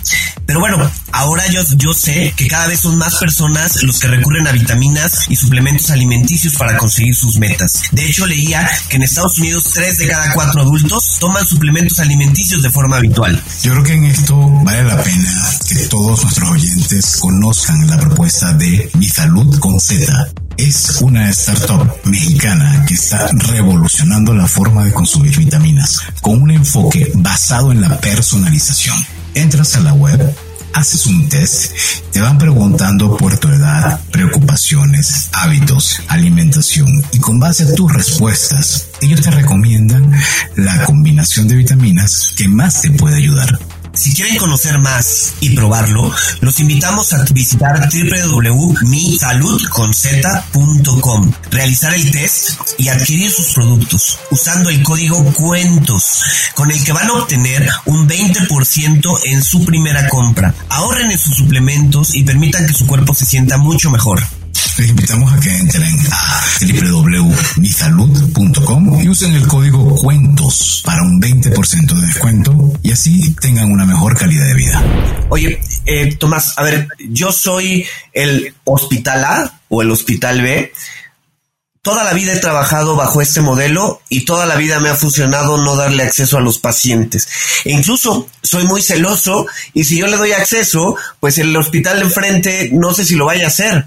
pero bueno, ahora yo, yo sé que cada vez son más personas los que recurren a vitaminas y suplementos alimenticios para conseguir sus metas. De hecho, leía que en Estados Unidos tres de cada cuatro adultos toman suplementos alimenticios de forma habitual. Yo creo que en esto vale la pena que todos nuestros oyentes conozcan la propuesta de Mi Salud con Z. Es una startup mexicana que está revolucionando la forma de consumir vitaminas con un enfoque basado en la personalización. Entras a la web haces un test, te van preguntando por tu edad, preocupaciones, hábitos, alimentación y con base a tus respuestas, ellos te recomiendan la combinación de vitaminas que más te puede ayudar. Si quieren conocer más y probarlo, los invitamos a visitar www.misaludconz.com, realizar el test y adquirir sus productos usando el código cuentos, con el que van a obtener un 20% en su primera compra. Ahorren en sus suplementos y permitan que su cuerpo se sienta mucho mejor. Les invitamos a que entren a www.misalud.com y usen el código cuentos para un 20% de descuento y así tengan una mejor calidad de vida. Oye, eh, Tomás, a ver, yo soy el hospital A o el hospital B. Toda la vida he trabajado bajo este modelo y toda la vida me ha funcionado no darle acceso a los pacientes. E incluso soy muy celoso y si yo le doy acceso, pues el hospital de enfrente no sé si lo vaya a hacer.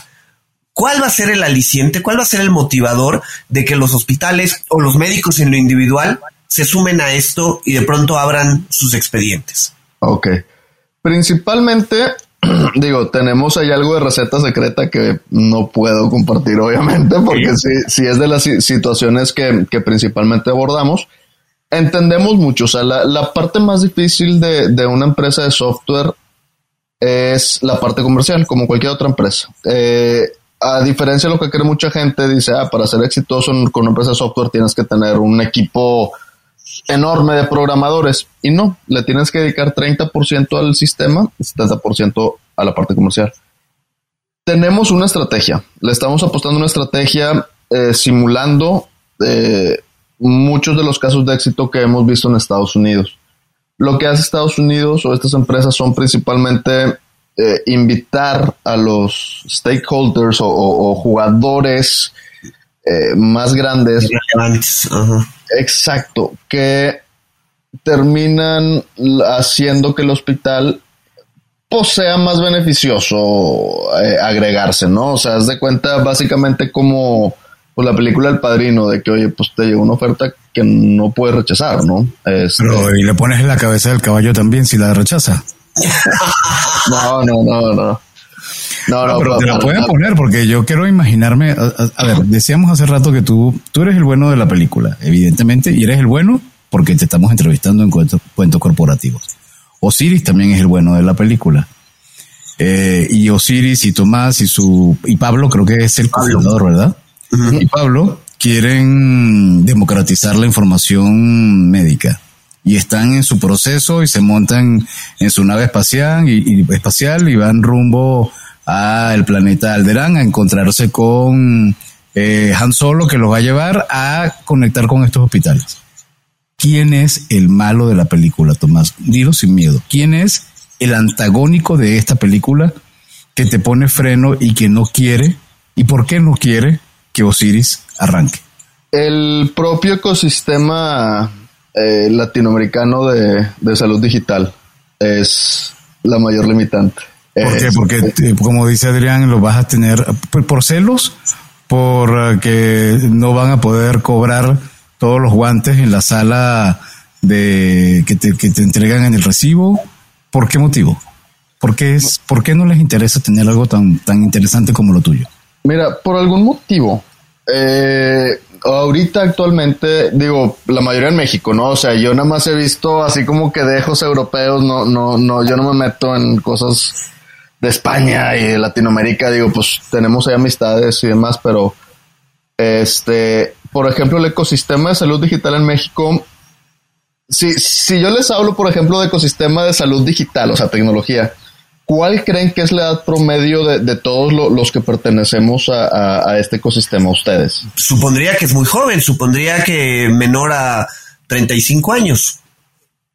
¿Cuál va a ser el aliciente? ¿Cuál va a ser el motivador de que los hospitales o los médicos en lo individual se sumen a esto y de pronto abran sus expedientes? Ok. Principalmente, digo, tenemos ahí algo de receta secreta que no puedo compartir, obviamente, porque si, es de las situaciones que, principalmente abordamos. Entendemos mucho, o sea, la, parte más difícil de, de, una empresa de software es la parte comercial, como cualquier otra empresa. Eh, a diferencia de lo que cree mucha gente, dice, ah, para ser exitoso con una empresa de software tienes que tener un equipo enorme de programadores. Y no, le tienes que dedicar 30% al sistema y 70% a la parte comercial. Tenemos una estrategia, le estamos apostando una estrategia eh, simulando eh, muchos de los casos de éxito que hemos visto en Estados Unidos. Lo que hace Estados Unidos o estas empresas son principalmente eh, invitar a los stakeholders o, jugadores eh, más grandes. Exacto, que terminan haciendo que el hospital pues, sea más beneficioso eh, agregarse, ¿no? O sea, haz de cuenta básicamente como pues, la película El Padrino, de que, oye, pues te llegó una oferta que no puedes rechazar, ¿no? Este Pero, y le pones en la cabeza del caballo también si la rechaza. no, no, no, no. No, no, pero te la pueden poner porque yo quiero imaginarme. A, ver, decíamos hace rato que tú, tú eres el bueno de la película, evidentemente, y eres el bueno porque te estamos entrevistando en cuentos, cuentos corporativos. Osiris también es el bueno de la película. Eh, y Osiris y Tomás y su y Pablo creo que es el cofundador, ¿verdad? Y Pablo quieren democratizar la información médica y están en su proceso y se montan en su nave espacial y, espacial y van rumbo al planeta Alderán a encontrarse con eh, Han Solo que los va a llevar a conectar con estos hospitales. ¿Quién es el malo de la película, Tomás? Dilo sin miedo. ¿Quién es el antagónico de esta película que te pone freno y que no quiere? ¿Y por qué no quiere que Osiris arranque? El propio ecosistema eh, latinoamericano de, salud digital es la mayor limitante. ¿Por qué? Porque, eh, como dice Adrián, lo vas a tener por, celos, por eh, que no van a poder cobrar todos los guantes en la sala de que te, que te entregan en el recibo. ¿Por qué motivo? ¿Por qué, es, ¿Por qué no les interesa tener algo tan, tan interesante como lo tuyo? Mira, por algún motivo. Eh, ahorita actualmente, digo, la mayoría en México, ¿no? O sea, yo nada más he visto así como que dejos europeos, no, no, no, yo no me meto en cosas de España y de Latinoamérica, digo, pues tenemos ahí amistades y demás, pero este, por ejemplo, el ecosistema de salud digital en México, si, si yo les hablo, por ejemplo, de ecosistema de salud digital, o sea, tecnología, ¿Cuál creen que es la edad promedio de, todos los que pertenecemos a, este ecosistema, ustedes? Supondría que es muy joven, supondría que menor a 35 años.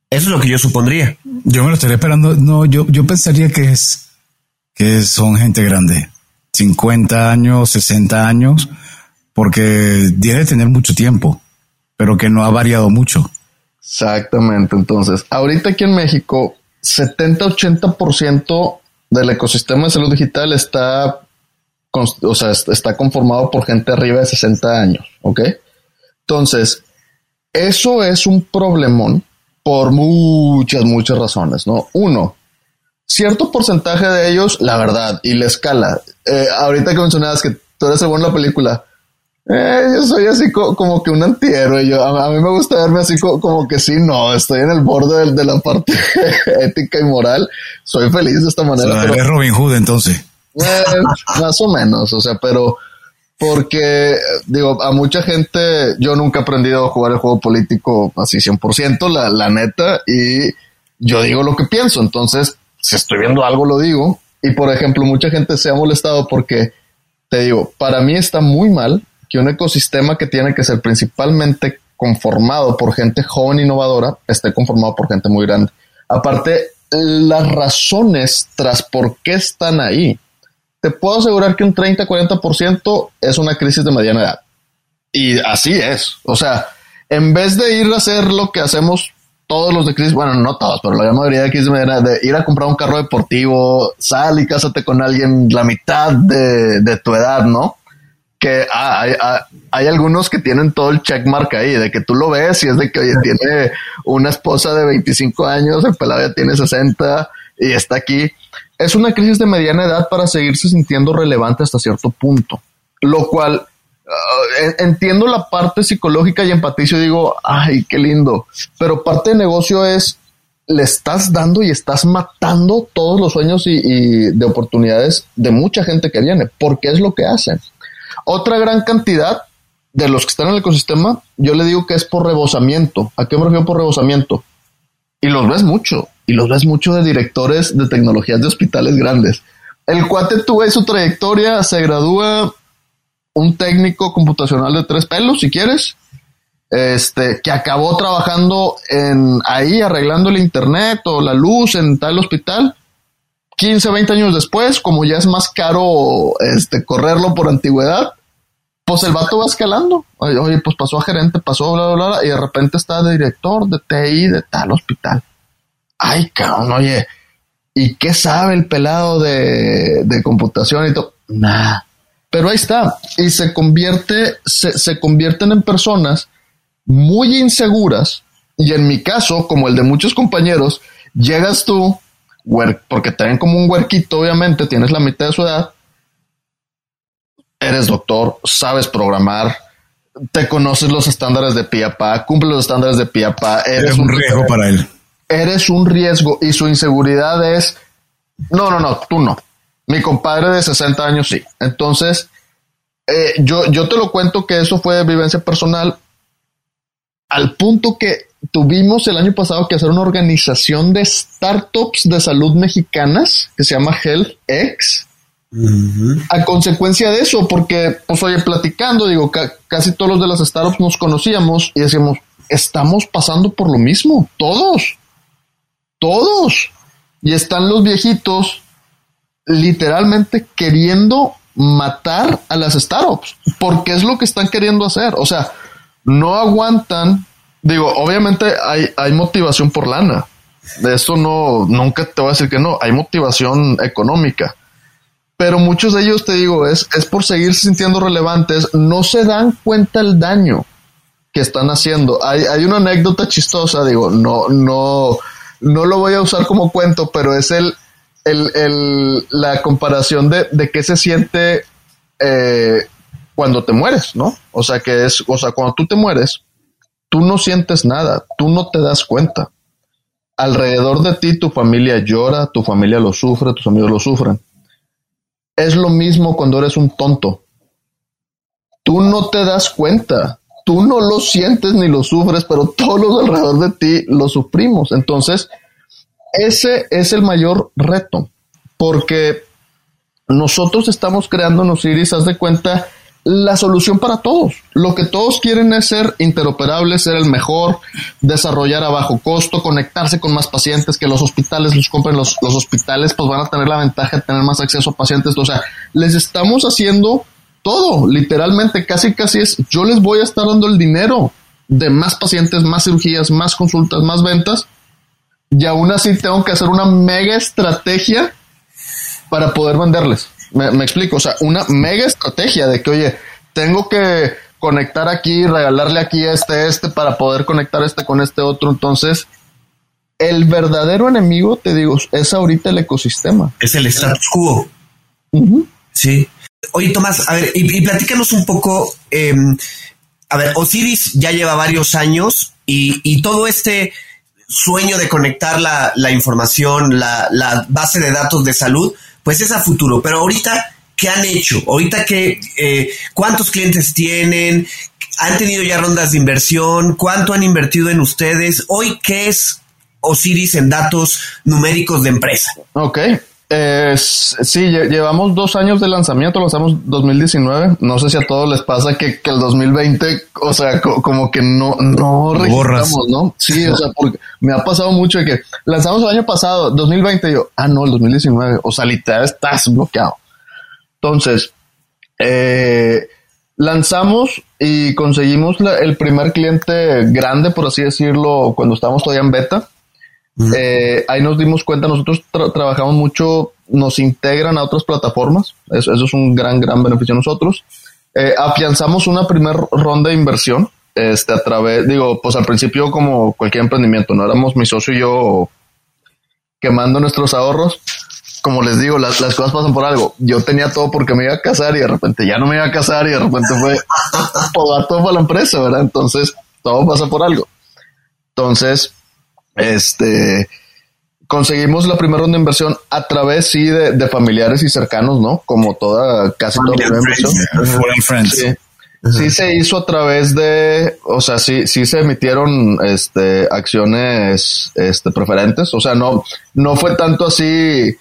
Eso es lo que yo supondría. Yo me lo estaría esperando. No, yo, yo pensaría que es que son gente grande. 50 años, 60 años, porque debe tener mucho tiempo, pero que no ha variado mucho. Exactamente. Entonces, ahorita aquí en México, 70-80% del ecosistema de salud digital está, o sea, está conformado por gente arriba de 60 años, ¿ok? Entonces, eso es un problemón por muchas, muchas razones, ¿no? Uno, cierto porcentaje de ellos, la verdad, y la escala. Eh, ahorita que mencionabas que tú eres el la película, eh, yo soy así como que un antihéroe. Yo, a, mí me gusta verme así como, que sí, no, estoy en el borde de, la parte ética y moral. Soy feliz de esta manera. pero, Robin Hood entonces. Eh, más o menos, o sea, pero porque digo, a mucha gente, yo nunca he aprendido a jugar el juego político así 100%, la, la neta, y yo digo lo que pienso. Entonces, si estoy viendo algo, lo digo. Y por ejemplo, mucha gente se ha molestado porque te digo, para mí está muy mal que un ecosistema que tiene que ser principalmente conformado por gente joven innovadora esté conformado por gente muy grande. Aparte, las razones tras por qué están ahí. Te puedo asegurar que un 30-40% es una crisis de mediana edad. Y así es. O sea, en vez de ir a hacer lo que hacemos todos los de crisis, bueno, no todos, pero la gran mayoría de crisis de mediana edad, de ir a comprar un carro deportivo, sal y cásate con alguien la mitad de tu edad, ¿no? Que ah, hay, algunos que tienen todo el checkmark ahí, de que tú lo ves y es de que oye, tiene una esposa de 25 años, el pelado ya tiene 60 y está aquí. Es una crisis de mediana edad para seguirse sintiendo relevante hasta cierto punto, lo cual ah, entiendo la parte psicológica y empatizo y digo, ay, qué lindo, pero parte de negocio es le estás dando y estás matando todos los sueños y, y de oportunidades de mucha gente que viene, porque es lo que hacen. Otra gran cantidad de los que están en el ecosistema, yo le digo que es por rebosamiento. ¿A qué me refiero por rebosamiento? Y los ves mucho, y los ves mucho de directores de tecnologías de hospitales grandes. El cuate tuvo su trayectoria, se gradúa un técnico computacional de tres pelos, si quieres, este, que acabó trabajando en ahí arreglando el internet o la luz en tal hospital 15, 20 años después, como ya es más caro este, correrlo por antigüedad, pues el vato va escalando. Oye, pues pasó a gerente, pasó, bla, bla, bla, y de repente está de director de TI de tal hospital. Ay, cabrón, oye, ¿y qué sabe el pelado de, de computación y todo? Nada. Pero ahí está. Y se convierte, se, se convierten en personas muy inseguras. Y en mi caso, como el de muchos compañeros, llegas tú, porque te ven como un huerquito, obviamente, tienes la mitad de su edad, eres doctor, sabes programar, te conoces los estándares de PIAPA, cumple los estándares de PIAPA, eres, eres un, riesgo para él. Eres un riesgo y su inseguridad es, no, no, no, tú no. Mi compadre de 60 años sí. Entonces, eh, yo, yo te lo cuento que eso fue vivencia personal al punto que tuvimos el año pasado que hacer una organización de startups de salud mexicanas que se llama HealthX. A consecuencia de eso, porque, pues, oye, platicando, digo, casi todos los de las startups nos conocíamos y decíamos, estamos pasando por lo mismo, todos, todos. Y están los viejitos literalmente queriendo matar a las startups, porque es lo que están queriendo hacer. O sea, no aguantan Digo, obviamente hay, hay motivación por lana. De eso no, nunca te voy a decir que no. Hay motivación económica. Pero muchos de ellos, te digo, es, es por seguir sintiendo relevantes. No se dan cuenta el daño que están haciendo. Hay, hay una anécdota chistosa, digo, no, no, no lo voy a usar como cuento, pero es el, el, el la comparación de, de qué se siente eh, cuando te mueres, ¿no? O sea, que es, o sea, cuando tú te mueres, tú no sientes nada, tú no te das cuenta. Alrededor de ti tu familia llora, tu familia lo sufre, tus amigos lo sufren. Es lo mismo cuando eres un tonto. Tú no te das cuenta, tú no lo sientes ni lo sufres, pero todos los alrededor de ti lo sufrimos. Entonces, ese es el mayor reto, porque nosotros estamos creándonos iris, haz de cuenta, la solución para todos. Lo que todos quieren es ser interoperables, ser el mejor, desarrollar a bajo costo, conectarse con más pacientes, que los hospitales los compren los, los hospitales, pues van a tener la ventaja de tener más acceso a pacientes. O sea, les estamos haciendo todo, literalmente, casi casi es, yo les voy a estar dando el dinero de más pacientes, más cirugías, más consultas, más ventas, y aún así tengo que hacer una mega estrategia para poder venderles. Me, explico, o sea, una mega estrategia de que, oye, tengo que conectar aquí, regalarle aquí este, este para poder conectar este con este otro. Entonces, el verdadero enemigo, te digo, es ahorita el ecosistema. Es el status quo. Sí. Oye, Tomás, a ver, y, platícanos un poco. Em, a ver, Osiris ya lleva varios años y, todo este sueño de conectar la, la información, la, la, base de datos de salud, pues es a futuro. Pero ahorita, ¿qué han hecho? Ahorita, ¿qué, eh, ¿cuántos clientes tienen? ¿Han tenido ya rondas de inversión? ¿Cuánto han invertido en ustedes? Hoy, ¿qué es Osiris en datos numéricos de empresa? Ok. Eh, sí, llevamos dos años de lanzamiento, lanzamos 2019. No sé si a todos les pasa que, el 2020, o sea, como que no, no registramos, ¿no? Sí, o sea, porque me ha pasado mucho de que lanzamos el año pasado, 2020, y yo, ah, no, el 2019, o sea, literal estás bloqueado. Entonces, eh, lanzamos y conseguimos el primer cliente grande, por así decirlo, cuando estábamos todavía en beta eh, ahí nos dimos cuenta, nosotros trabajamos mucho, nos integran a otras plataformas, eso, es un gran, gran beneficio a nosotros. Eh, afianzamos una primera ronda de inversión, este, a través, digo, pues al principio como cualquier emprendimiento, no éramos mi socio y yo quemando nuestros ahorros. Como les digo, las, las cosas pasan por algo. Yo tenía todo porque me iba a casar y de repente ya no me iba a casar y de repente fue todo, todo para la empresa, ¿verdad? Entonces, todo pasa por algo. Entonces, este, conseguimos la primera ronda de inversión a través, sí, de, familiares y cercanos, ¿no? Como toda, casi toda la inversión. Sí. se hizo a través de, o sea, sí, sí se emitieron, este, acciones, este, preferentes. O sea, no, no fue tanto así,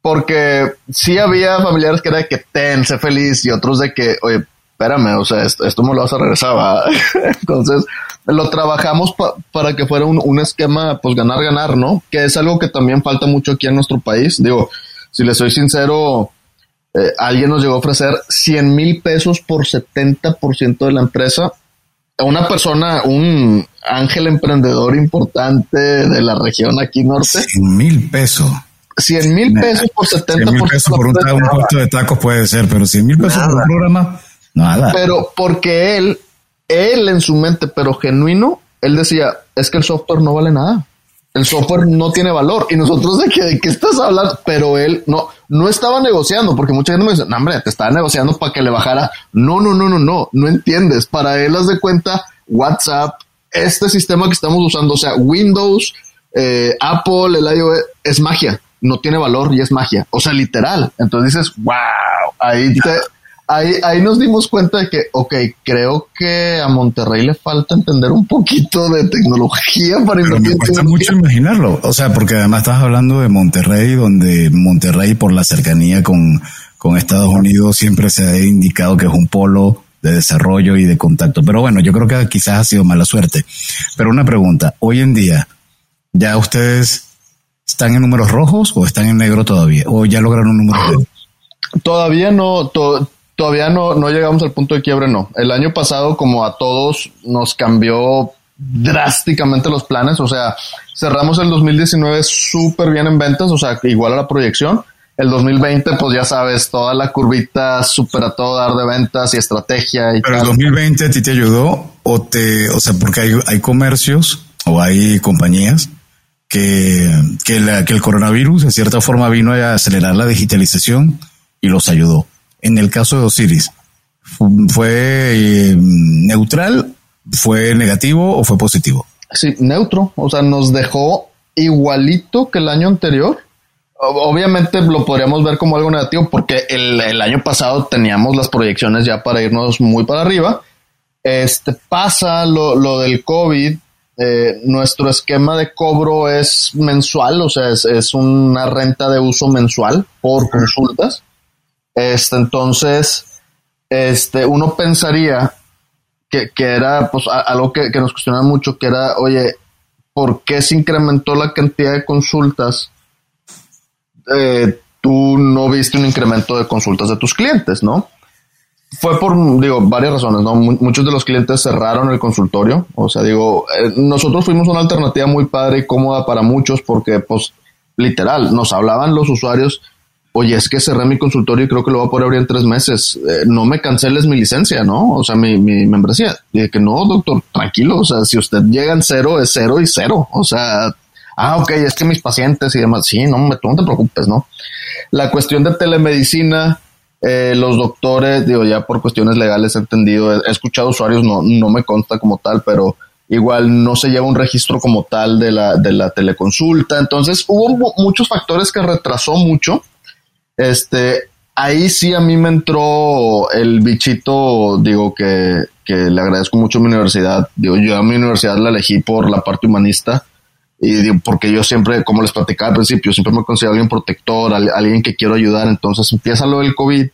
porque sí había familiares que era de que ten, sé feliz y otros de que, oye, espérame, o sea, esto, esto me lo vas a regresar, Entonces, lo trabajamos para que fuera un, esquema, pues ganar, ganar, ¿no? Que es algo que también falta mucho aquí en nuestro país. Digo, si le soy sincero, eh, alguien nos llegó a ofrecer 100 mil pesos por 70% de la empresa. Una persona, un ángel emprendedor importante de la región aquí norte. 100 mil pesos. 100 mil pesos por 70%. 100 mil pesos por un, puesto de tacos puede ser, pero 100 mil pesos por un programa, nada. Pero porque él, él en su mente, pero genuino, él decía, es que el software no vale nada el software no tiene valor. Y nosotros de que, de qué estás hablando, pero él no, no estaba negociando, porque mucha gente me dice, no, hombre, te estaba negociando para que le bajara. No, no, no, no, no, no entiendes. Para él, haz de cuenta, WhatsApp, este sistema que estamos usando, o sea, Windows, eh, Apple, el iOS, es magia. No tiene valor y es magia. O sea, literal. Entonces dices, wow, ahí te, ahí, ahí nos dimos cuenta de que, ok, creo que a Monterrey le falta entender un poquito de tecnología para invertir. Me cuesta mucho imaginarlo, o sea, porque además estás hablando de Monterrey, donde Monterrey por la cercanía con, con Estados Unidos siempre se ha indicado que es un polo de desarrollo y de contacto. Pero bueno, yo creo que quizás ha sido mala suerte. Pero una pregunta, hoy en día, ¿ya ustedes están en números rojos o están en negro todavía? ¿O ya lograron un número negro? Todavía no, todavía no, no llegamos al punto de quiebre, no. El año pasado, como a todos, nos cambió drásticamente los planes. O sea, cerramos el 2019 súper bien en ventas, o sea, igual a la proyección. El 2020, pues ya sabes, toda la curvita súper a todo dar de ventas y estrategia. Y Pero el 2020 a ti te ayudó o te, o sea, porque hay, hay comercios o hay compañías que, que, la, que el coronavirus de cierta forma vino a acelerar la digitalización y los ayudó en el caso de Osiris, ¿fue eh, neutral, fue negativo o fue positivo? Sí, neutro. O sea, nos dejó igualito que el año anterior. Obviamente lo podríamos ver como algo negativo porque el, año pasado teníamos las proyecciones ya para irnos muy para arriba. Este pasa lo, del COVID. Eh, nuestro esquema de cobro es mensual, o sea, es, es una renta de uso mensual por consultas. Este, entonces, este, uno pensaría que, era pues algo que, nos cuestionaba mucho, que era, oye, ¿por qué se incrementó la cantidad de consultas? Eh, tú no viste un incremento de consultas de tus clientes, ¿no? Fue por, digo, varias razones, ¿no? Muchos de los clientes cerraron el consultorio. O sea, digo, eh, nosotros fuimos una alternativa muy padre y cómoda para muchos porque, pues, literal, nos hablaban los usuarios oye, es que cerré mi consultorio y creo que lo voy a poder abrir en tres meses. Eh, no me canceles mi licencia, ¿no? O sea, mi, mi membresía. Dije que no, doctor, tranquilo. O sea, si usted llega en cero, es cero y cero. O sea, ah, ok, es que mis pacientes y demás. Sí, no, me, no te preocupes, ¿no? La cuestión de telemedicina, eh, los doctores, digo, ya por cuestiones legales he entendido, he, escuchado usuarios, no, no me consta como tal, pero igual no se lleva un registro como tal de la, de la teleconsulta. Entonces hubo muchos factores que retrasó mucho este, ahí sí a mí me entró el bichito, digo que, que le agradezco mucho a mi universidad. Digo, yo a mi universidad la elegí por la parte humanista y digo, porque yo siempre, como les platicaba al principio, siempre me considero alguien protector, alguien que quiero ayudar. Entonces empieza lo del COVID,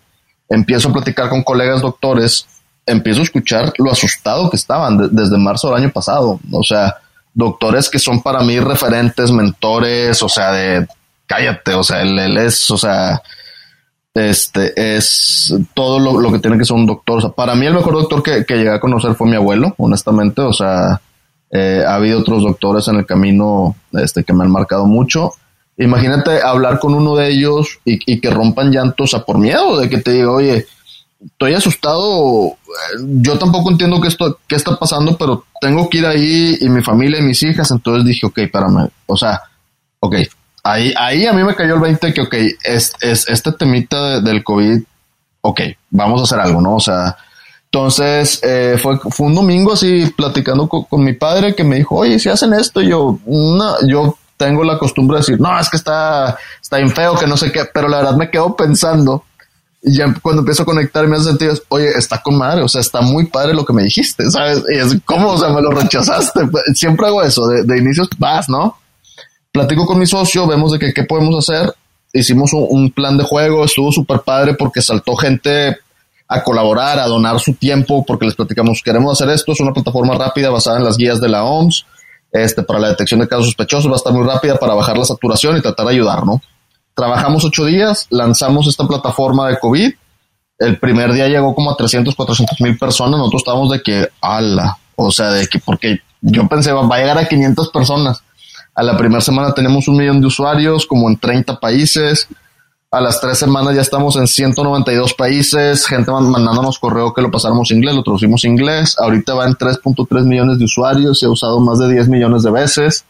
empiezo a platicar con colegas doctores, empiezo a escuchar lo asustado que estaban desde marzo del año pasado. O sea, doctores que son para mí referentes, mentores, o sea, de cállate, o sea, él, es, o sea, este es todo lo, que tiene que ser un doctor. O sea, para mí el mejor doctor que, que llegué a conocer fue mi abuelo, honestamente. O sea, eh, ha habido otros doctores en el camino este, que me han marcado mucho. Imagínate hablar con uno de ellos y, que rompan llantos a por miedo de que te diga, oye, estoy asustado. Yo tampoco entiendo qué, esto, qué está pasando, pero tengo que ir ahí y mi familia y mis hijas. Entonces dije, ok, párame. O sea, ok, ahí, ahí a mí me cayó el 20 que, ok, es, es este temita del COVID, ok, vamos a hacer algo, ¿no? O sea, entonces fue, fue un domingo así platicando con, mi padre que me dijo, oye, si hacen esto, yo, no, yo tengo la costumbre de decir, no, es que está, está bien feo, que no sé qué, pero la verdad me quedo pensando y ya cuando empiezo a conectar me hace sentido, oye, está con madre, o sea, está muy padre lo que me dijiste, ¿sabes? Y es como, o sea, me lo rechazaste. Siempre hago eso, de, de inicios vas, ¿no? Platico con mi socio, vemos de que qué podemos hacer. Hicimos un, plan de juego, estuvo súper padre porque saltó gente a colaborar, a donar su tiempo, porque les platicamos, queremos hacer esto, es una plataforma rápida basada en las guías de la OMS, este, para la detección de casos sospechosos, va a estar muy rápida para bajar la saturación y tratar de ayudar, ¿no? trabajamos ocho días, lanzamos esta plataforma de COVID. El primer día llegó como a 300, 400 mil personas. Nosotros estábamos de que, ala, o sea, de que, porque yo pensé, va a llegar a 500 personas. A la primera semana tenemos un millón de usuarios, como en 30 países. A las tres semanas ya estamos en 192 países, gente mandándonos correo que lo pasáramos inglés, lo traducimos inglés. Ahorita va en 3.3 millones de usuarios, se ha usado más de 10 millones de veces.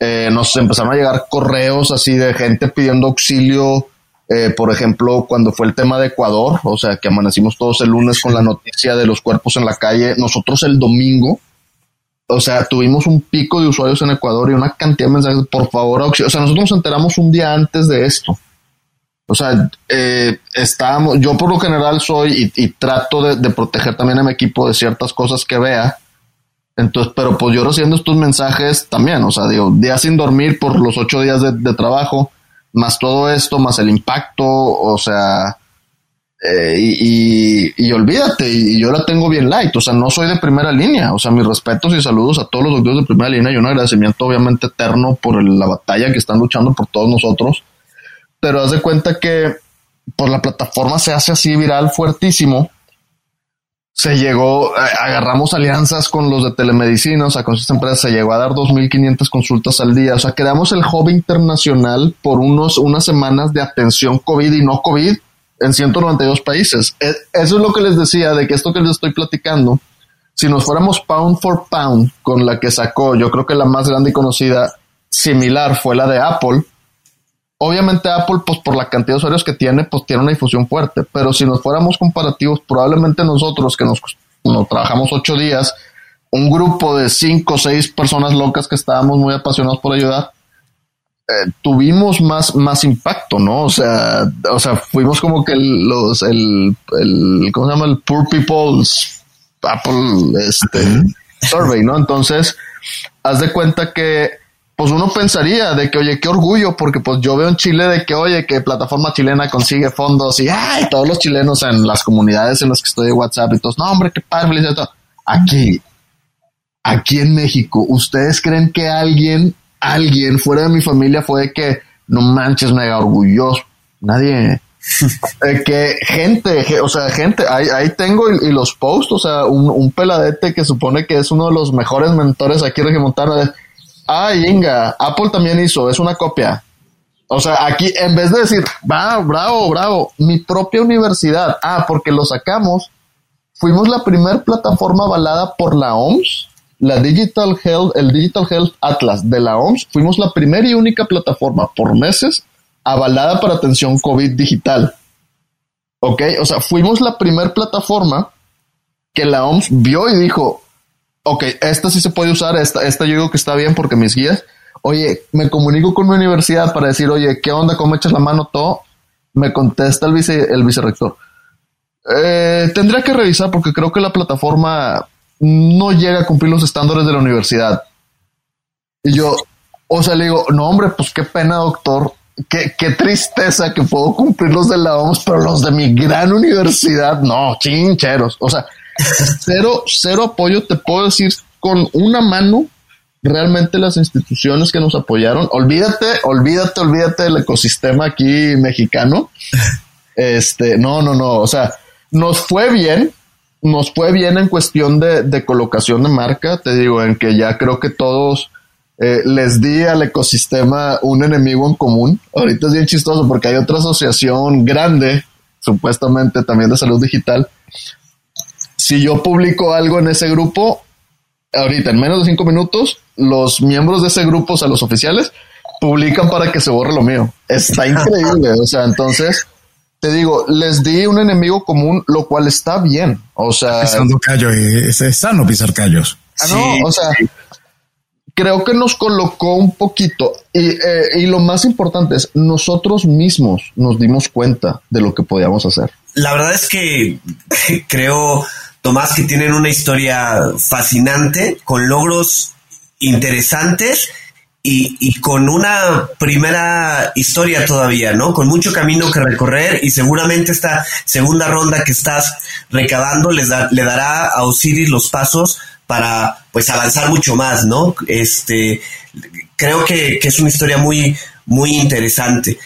Eh, nos empezaron a llegar correos así de gente pidiendo auxilio, eh, por ejemplo, cuando fue el tema de Ecuador, o sea, que amanecimos todos el lunes con la noticia de los cuerpos en la calle, nosotros el domingo, o sea, tuvimos un pico de usuarios en Ecuador y una cantidad de mensajes, por favor. O sea, nosotros nos enteramos un día antes de esto. O sea, eh, estábamos, yo por lo general soy y, trato de, proteger también a mi equipo de ciertas cosas que vea. Entonces, pero pues yo recibiendo estos mensajes también, o sea, digo, días sin dormir por los ocho días de, trabajo, más todo esto, más el impacto, o sea, eh, y, olvídate, y yo la tengo bien light, o sea, no soy de primera línea, o sea, mis respetos y saludos a todos los doctores de primera línea y un agradecimiento obviamente eterno por la batalla que están luchando por todos nosotros pero haz de cuenta que por la plataforma se hace así viral fuertísimo. Se llegó, agarramos alianzas con los de telemedicina, o sea, con esta empresa se llegó a dar 2.500 consultas al día, o sea, creamos el hub internacional por unos, unas semanas de atención COVID y no COVID en 192 países. E, eso es lo que les decía de que esto que les estoy platicando, si nos fuéramos pound for pound con la que sacó, yo creo que la más grande y conocida similar fue la de Apple, Obviamente Apple, pues por la cantidad de usuarios que tiene, pues tiene una difusión fuerte, pero si nos fuéramos comparativos, probablemente nosotros que nos, trabajamos ocho días, un grupo de cinco o seis personas locas que estábamos muy apasionados por ayudar, eh, tuvimos más, más impacto, ¿no? O sea, o sea, fuimos como que los, el, el, ¿cómo se llama? El Poor People's Apple, este, survey, ¿no? Entonces, haz de cuenta que pues uno pensaría de que, oye, qué orgullo, porque pues yo veo en Chile de que, oye, que plataforma chilena consigue fondos y, ay, todos los chilenos en las comunidades en las que estoy de WhatsApp y todos, no, hombre, qué padre, felicidades. Todo. Aquí, aquí en México, ¿ustedes creen que alguien, alguien fuera de mi familia fue de que, no manches, mega orgulloso? Nadie. que gente, o sea, gente, ahí, ahí tengo y, los posts, o sea, un, un, peladete que supone que es uno de los mejores mentores aquí en Montana Ah, Inga, Apple también hizo, es una copia. O sea, aquí en vez de decir, va, bravo, bravo, mi propia universidad, ah, porque lo sacamos, fuimos la primera plataforma avalada por la OMS, la Digital Health, el Digital Health Atlas de la OMS, fuimos la primera y única plataforma por meses avalada para atención COVID digital. Ok, o sea, fuimos la primera plataforma que la OMS vio y dijo, ok, esta sí se puede usar, esta, esta yo digo que está bien porque mis guías, oye, me comunico con mi universidad para decir, oye, ¿qué onda? ¿Cómo echas la mano? Todo. Me contesta el, vice, el vicerrector. Eh, tendría que revisar porque creo que la plataforma no llega a cumplir los estándares de la universidad. Y yo, o sea, le digo, no, hombre, pues qué pena, doctor. Qué, qué tristeza que puedo cumplir los de la OMS, pero los de mi gran universidad, no, chincheros. O sea, cero, cero apoyo, te puedo decir con una mano realmente las instituciones que nos apoyaron. Olvídate, olvídate, olvídate del ecosistema aquí mexicano. Este, no, no, no. O sea, nos fue bien, nos fue bien en cuestión de, colocación de marca. Te digo, en que ya creo que todos eh, les di al ecosistema un enemigo en común. Ahorita es bien chistoso porque hay otra asociación grande, supuestamente también de salud digital, si yo publico algo en ese grupo, ahorita en menos de cinco minutos, los miembros de ese grupo, o sea, los oficiales, publican para que se borre lo mío. Está increíble. o sea, entonces te digo, les di un enemigo común, lo cual está bien. O sea, pisando callo, es, sano pisar callos. Ah, no, o sea, creo que nos colocó un poquito y, eh, y lo más importante es nosotros mismos nos dimos cuenta de lo que podíamos hacer. La verdad es que creo Tomás, que tienen una historia fascinante, con logros interesantes y, con una primera historia todavía, ¿no? Con mucho camino que recorrer y seguramente esta segunda ronda que estás recabando les le dará a Osiris los pasos para pues avanzar mucho más, ¿no? Este, creo que, que es una historia muy, muy interesante.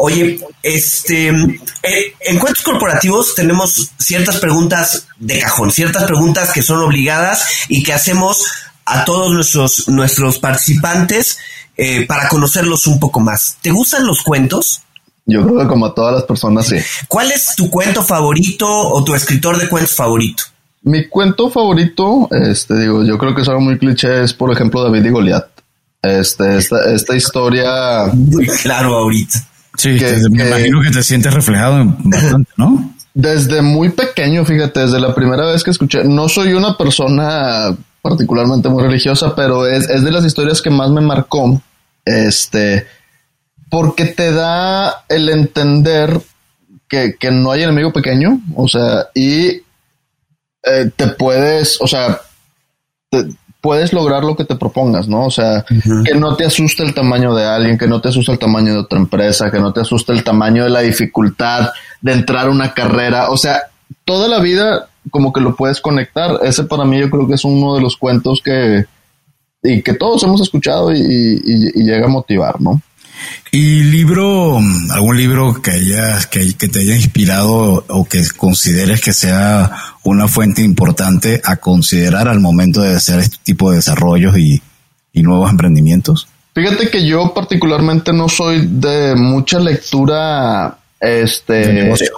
Oye, este, eh, en cuentos corporativos tenemos ciertas preguntas de cajón, ciertas preguntas que son obligadas y que hacemos a todos nuestros, nuestros participantes eh, para conocerlos un poco más. ¿Te gustan los cuentos? Yo creo que como a todas las personas, sí. ¿Cuál es tu cuento favorito o tu escritor de cuentos favorito? Mi cuento favorito, este, digo, yo creo que es algo muy cliché, es por ejemplo David y Goliat. Este, esta, esta historia. Muy claro ahorita. Sí, me imagino que te sientes reflejado bastante, ¿no? Desde muy pequeño, fíjate, desde la primera vez que escuché, no soy una persona particularmente muy religiosa, pero es, es de las historias que más me marcó, este, porque te da el entender que, que no hay enemigo pequeño, o sea, y eh, te puedes, o sea, puedes lograr lo que te propongas, ¿no? O sea, que no te asuste el tamaño de alguien, que no te asuste el tamaño de otra empresa, que no te asuste el tamaño de la dificultad de entrar a una carrera. O sea, toda la vida como que lo puedes conectar. Ese para mí yo creo que es uno de los cuentos que, y que todos hemos escuchado y llega a motivar, ¿no? Y libro, algún libro que haya, que, que te haya inspirado o que consideres que sea una fuente importante a considerar al momento de hacer este tipo de desarrollos y, nuevos emprendimientos? Fíjate que yo particularmente no soy de mucha lectura este de negocio.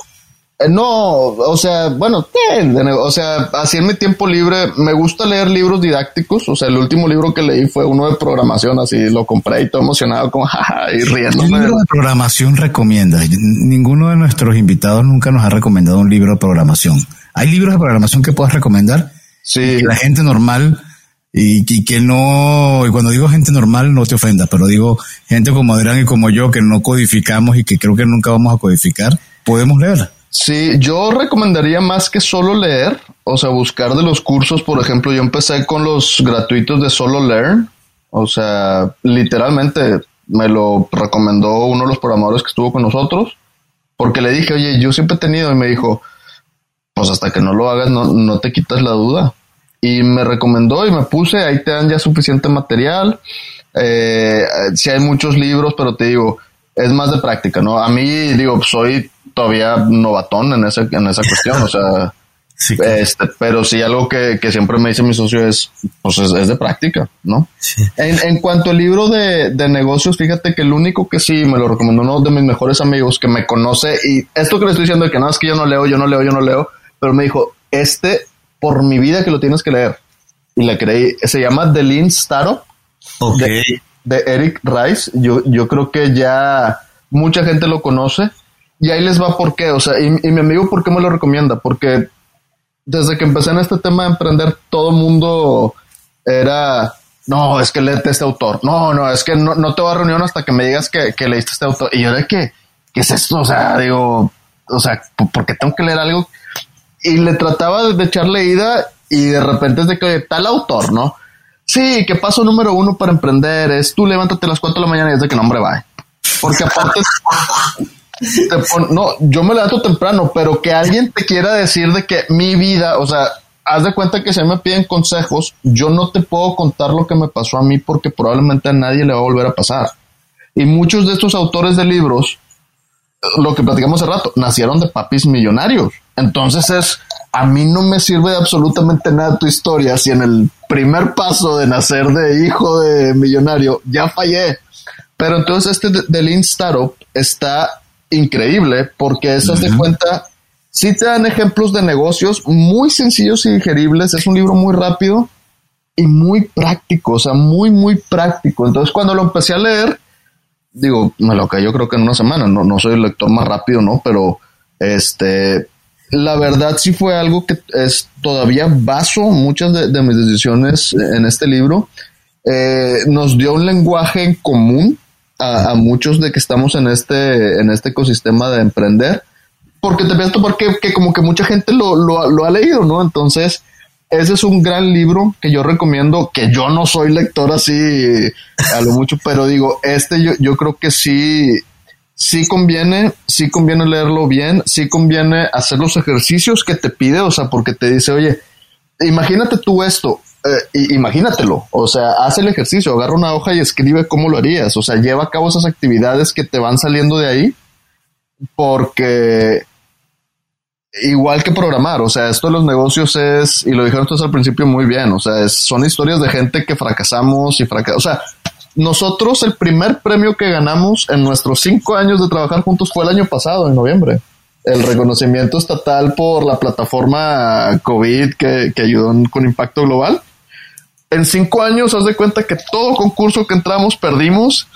Eh, no, o sea, bueno, o sea, así en mi tiempo libre me gusta leer libros didácticos. O sea, el último libro que leí fue uno de programación, así lo compré y todo emocionado, como jaja, y riendo. ¿Qué libro de programación recomiendas? Ninguno de nuestros invitados nunca nos ha recomendado un libro de programación. ¿Hay libros de programación que puedas recomendar? Sí. la gente normal y, y, que no, y cuando digo gente normal no te ofenda, pero digo gente como Adrián y como yo que no codificamos y que creo que nunca vamos a codificar, podemos leer. Sí, yo recomendaría más que solo leer, o sea, buscar de los cursos, por ejemplo, yo empecé con los gratuitos de Solo Learn, o sea, literalmente me lo recomendó uno de los programadores que estuvo con nosotros, porque le dije, oye, yo siempre he tenido, y me dijo, pues hasta que no lo hagas, no, no te quitas la duda. Y me recomendó y me puse, ahí te dan ya suficiente material. Eh, sí hay muchos libros, pero te digo, es más de práctica, ¿no? A mí, digo, soy todavía novatón en, ese, en esa cuestión, o sea, este, pero sí algo que, siempre me dice mi socio es, pues es, de práctica, ¿no? En, en, cuanto al libro de, negocios, fíjate que el único que sí me lo recomendó uno de mis mejores amigos que me conoce y esto que le estoy diciendo de que no es que yo no leo, yo no leo, yo no leo, pero me dijo, este por mi vida que lo tienes que leer. Y le creí, se llama The Lean Startup. De, de Eric Rice. Yo, yo creo que ya mucha gente lo conoce y ahí les va por qué, o sea, y, mi amigo, ¿por qué me lo recomienda? Porque desde que empecé en este tema de emprender, todo mundo era, no, es que léete este autor, no, no, es que no, no te voy a reunión hasta que me digas que, que leíste este autor. Y yo de que, ¿qué es esto? O sea, digo, o sea, ¿por qué tengo que leer algo? Y le trataba de echar leída y de repente es de que tal autor, ¿no? Sí, que paso número uno para emprender es tú levántate a las cuatro de la mañana y es de que el hombre va. Porque aparte no, yo me levanto temprano, pero que alguien te quiera decir de que mi vida, o sea, haz de cuenta que si me piden consejos, yo no te puedo contar lo que me pasó a mí porque probablemente a nadie le va a volver a pasar. Y muchos de estos autores de libros, lo que platicamos hace rato, nacieron de papis millonarios. Entonces es, a mí no me sirve de absolutamente nada tu historia si en el primer paso de nacer de hijo de millonario ya fallé. Pero entonces este de Lean Startup está increíble porque esas de cuenta sí te dan ejemplos de negocios muy sencillos y digeribles. Es un libro muy rápido y muy práctico, o sea, muy, muy práctico. Entonces, cuando lo empecé a leer, digo, me lo cayó creo que en una semana. No, no soy el lector más rápido, ¿no? Pero este, la verdad sí fue algo que es todavía baso muchas de, mis decisiones en este libro. Eh, nos dio un lenguaje en común a, muchos de que estamos en este, en este ecosistema de emprender, porque te pienso porque que como que mucha gente lo, lo, ha leído, ¿no? Entonces, ese es un gran libro que yo recomiendo, que yo no soy lector así a lo mucho, pero digo, este yo, yo creo que sí, sí conviene, sí conviene leerlo bien, sí conviene hacer los ejercicios que te pide, o sea, porque te dice, oye, imagínate tú esto, eh, imagínatelo, o sea, haz el ejercicio, agarra una hoja y escribe cómo lo harías, o sea, lleva a cabo esas actividades que te van saliendo de ahí porque igual que programar, o sea, esto de los negocios es, y lo dijeron ustedes al principio muy bien, o sea, son historias de gente que fracasamos y fracasamos, o sea, nosotros el primer premio que ganamos en nuestros cinco años de trabajar juntos fue el año pasado, en noviembre. El reconocimiento estatal por la plataforma COVID que, que ayudó con impacto global. En cinco años, haz de cuenta que todo concurso que entramos perdimos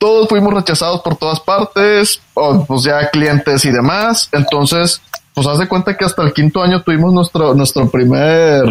todos fuimos rechazados por todas partes, pues ya clientes y demás. Entonces, pues haz de cuenta que hasta el quinto año tuvimos nuestro, nuestro primer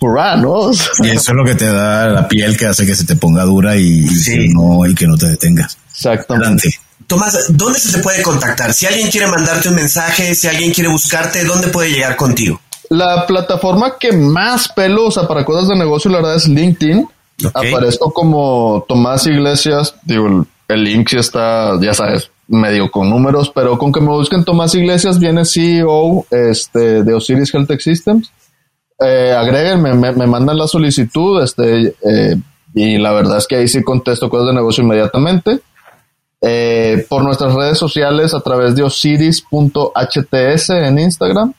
hurrah, ¿no? y eso es lo que te da la piel que hace que se te ponga dura y, que, no, y que no te detengas. Exactamente. Tomás, ¿dónde se te puede contactar? Si alguien quiere mandarte un mensaje, si alguien quiere buscarte, ¿dónde puede llegar contigo? La plataforma que más pelo, o sea, para cosas de negocio, la verdad es LinkedIn. Aparezco como Tomás Iglesias, digo, el link sí está, ya sabes, medio con números, pero con que me busquen Tomás Iglesias, viene CEO este, de Osiris Health Tech Systems. Eh, agréguenme, me, mandan la solicitud, este, eh, y la verdad es que ahí sí contesto cosas de negocio inmediatamente. Eh, por nuestras redes sociales a través de osiris.hts en Instagram.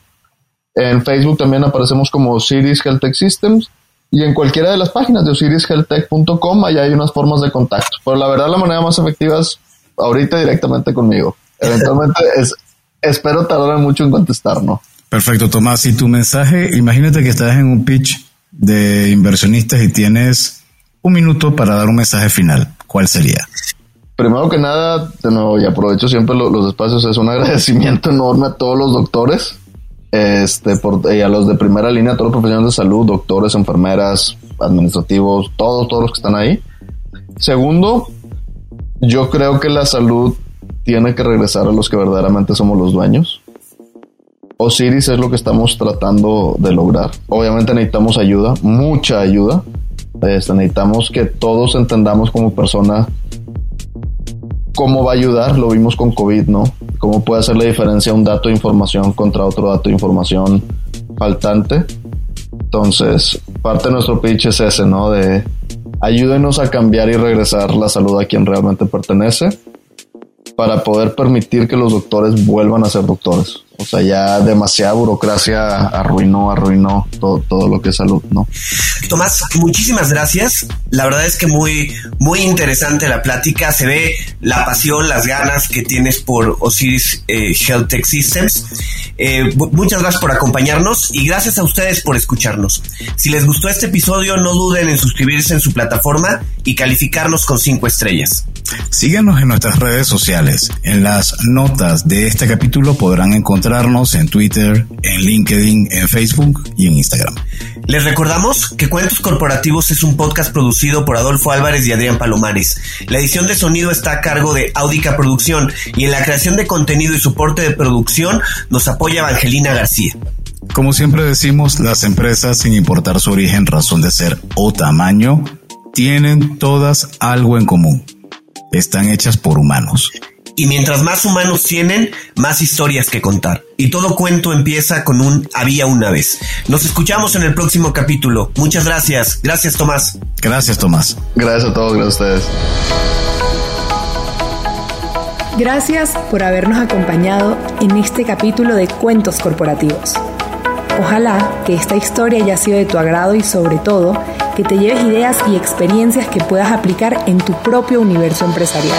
En Facebook también aparecemos como Osiris Health Tech Systems y en cualquiera de las páginas de osirishealthtech.com allá hay unas formas de contacto. Pero la verdad la manera más efectiva es ahorita directamente conmigo. Eventualmente es, espero tardar mucho en contestar, ¿no? Perfecto, Tomás. Y tu mensaje, imagínate que estás en un pitch de inversionistas y tienes un minuto para dar un mensaje final. ¿Cuál sería? Primero que nada, de nuevo, y aprovecho siempre los espacios, es un agradecimiento enorme a todos los doctores este, por, y a los de primera línea, todos los profesionales de salud, doctores, enfermeras, administrativos, todos, todos los que están ahí. Segundo, yo creo que la salud tiene que regresar a los que verdaderamente somos los dueños. Osiris es lo que estamos tratando de lograr. Obviamente necesitamos ayuda, mucha ayuda. Este, necesitamos que todos entendamos como persona cómo va a ayudar, lo vimos con COVID, ¿no? Cómo puede hacer la diferencia un dato de información contra otro dato de información faltante. Entonces, parte de nuestro pitch es ese, ¿no? De ayúdenos a cambiar y regresar la salud a quien realmente pertenece para poder permitir que los doctores vuelvan a ser doctores. O sea, ya demasiada burocracia arruinó, arruinó todo, todo lo que es salud, ¿no? Tomás, muchísimas gracias. La verdad es que muy, muy interesante la plática. Se ve la pasión, las ganas que tienes por Osiris eh, Health Tech Systems. Eh, muchas gracias por acompañarnos y gracias a ustedes por escucharnos. Si les gustó este episodio, no duden en suscribirse en su plataforma y calificarnos con cinco estrellas. Síganos en nuestras redes sociales. En las notas de este capítulo podrán encontrarnos en Twitter, en LinkedIn, en Facebook y en Instagram. Les recordamos que Cuentos Corporativos es un podcast producido por Adolfo Álvarez y Adrián Palomares. La edición de sonido está a cargo de Audica Producción y en la creación de contenido y soporte de producción nos apoya Evangelina García. Como siempre decimos, las empresas, sin importar su origen, razón de ser o tamaño, tienen todas algo en común están hechas por humanos. Y mientras más humanos tienen, más historias que contar. Y todo cuento empieza con un había una vez. Nos escuchamos en el próximo capítulo. Muchas gracias. Gracias, Tomás. Gracias, Tomás. Gracias a todos, gracias a ustedes. Gracias por habernos acompañado en este capítulo de Cuentos Corporativos. Ojalá que esta historia haya sido de tu agrado y sobre todo que te lleves ideas y experiencias que puedas aplicar en tu propio universo empresarial.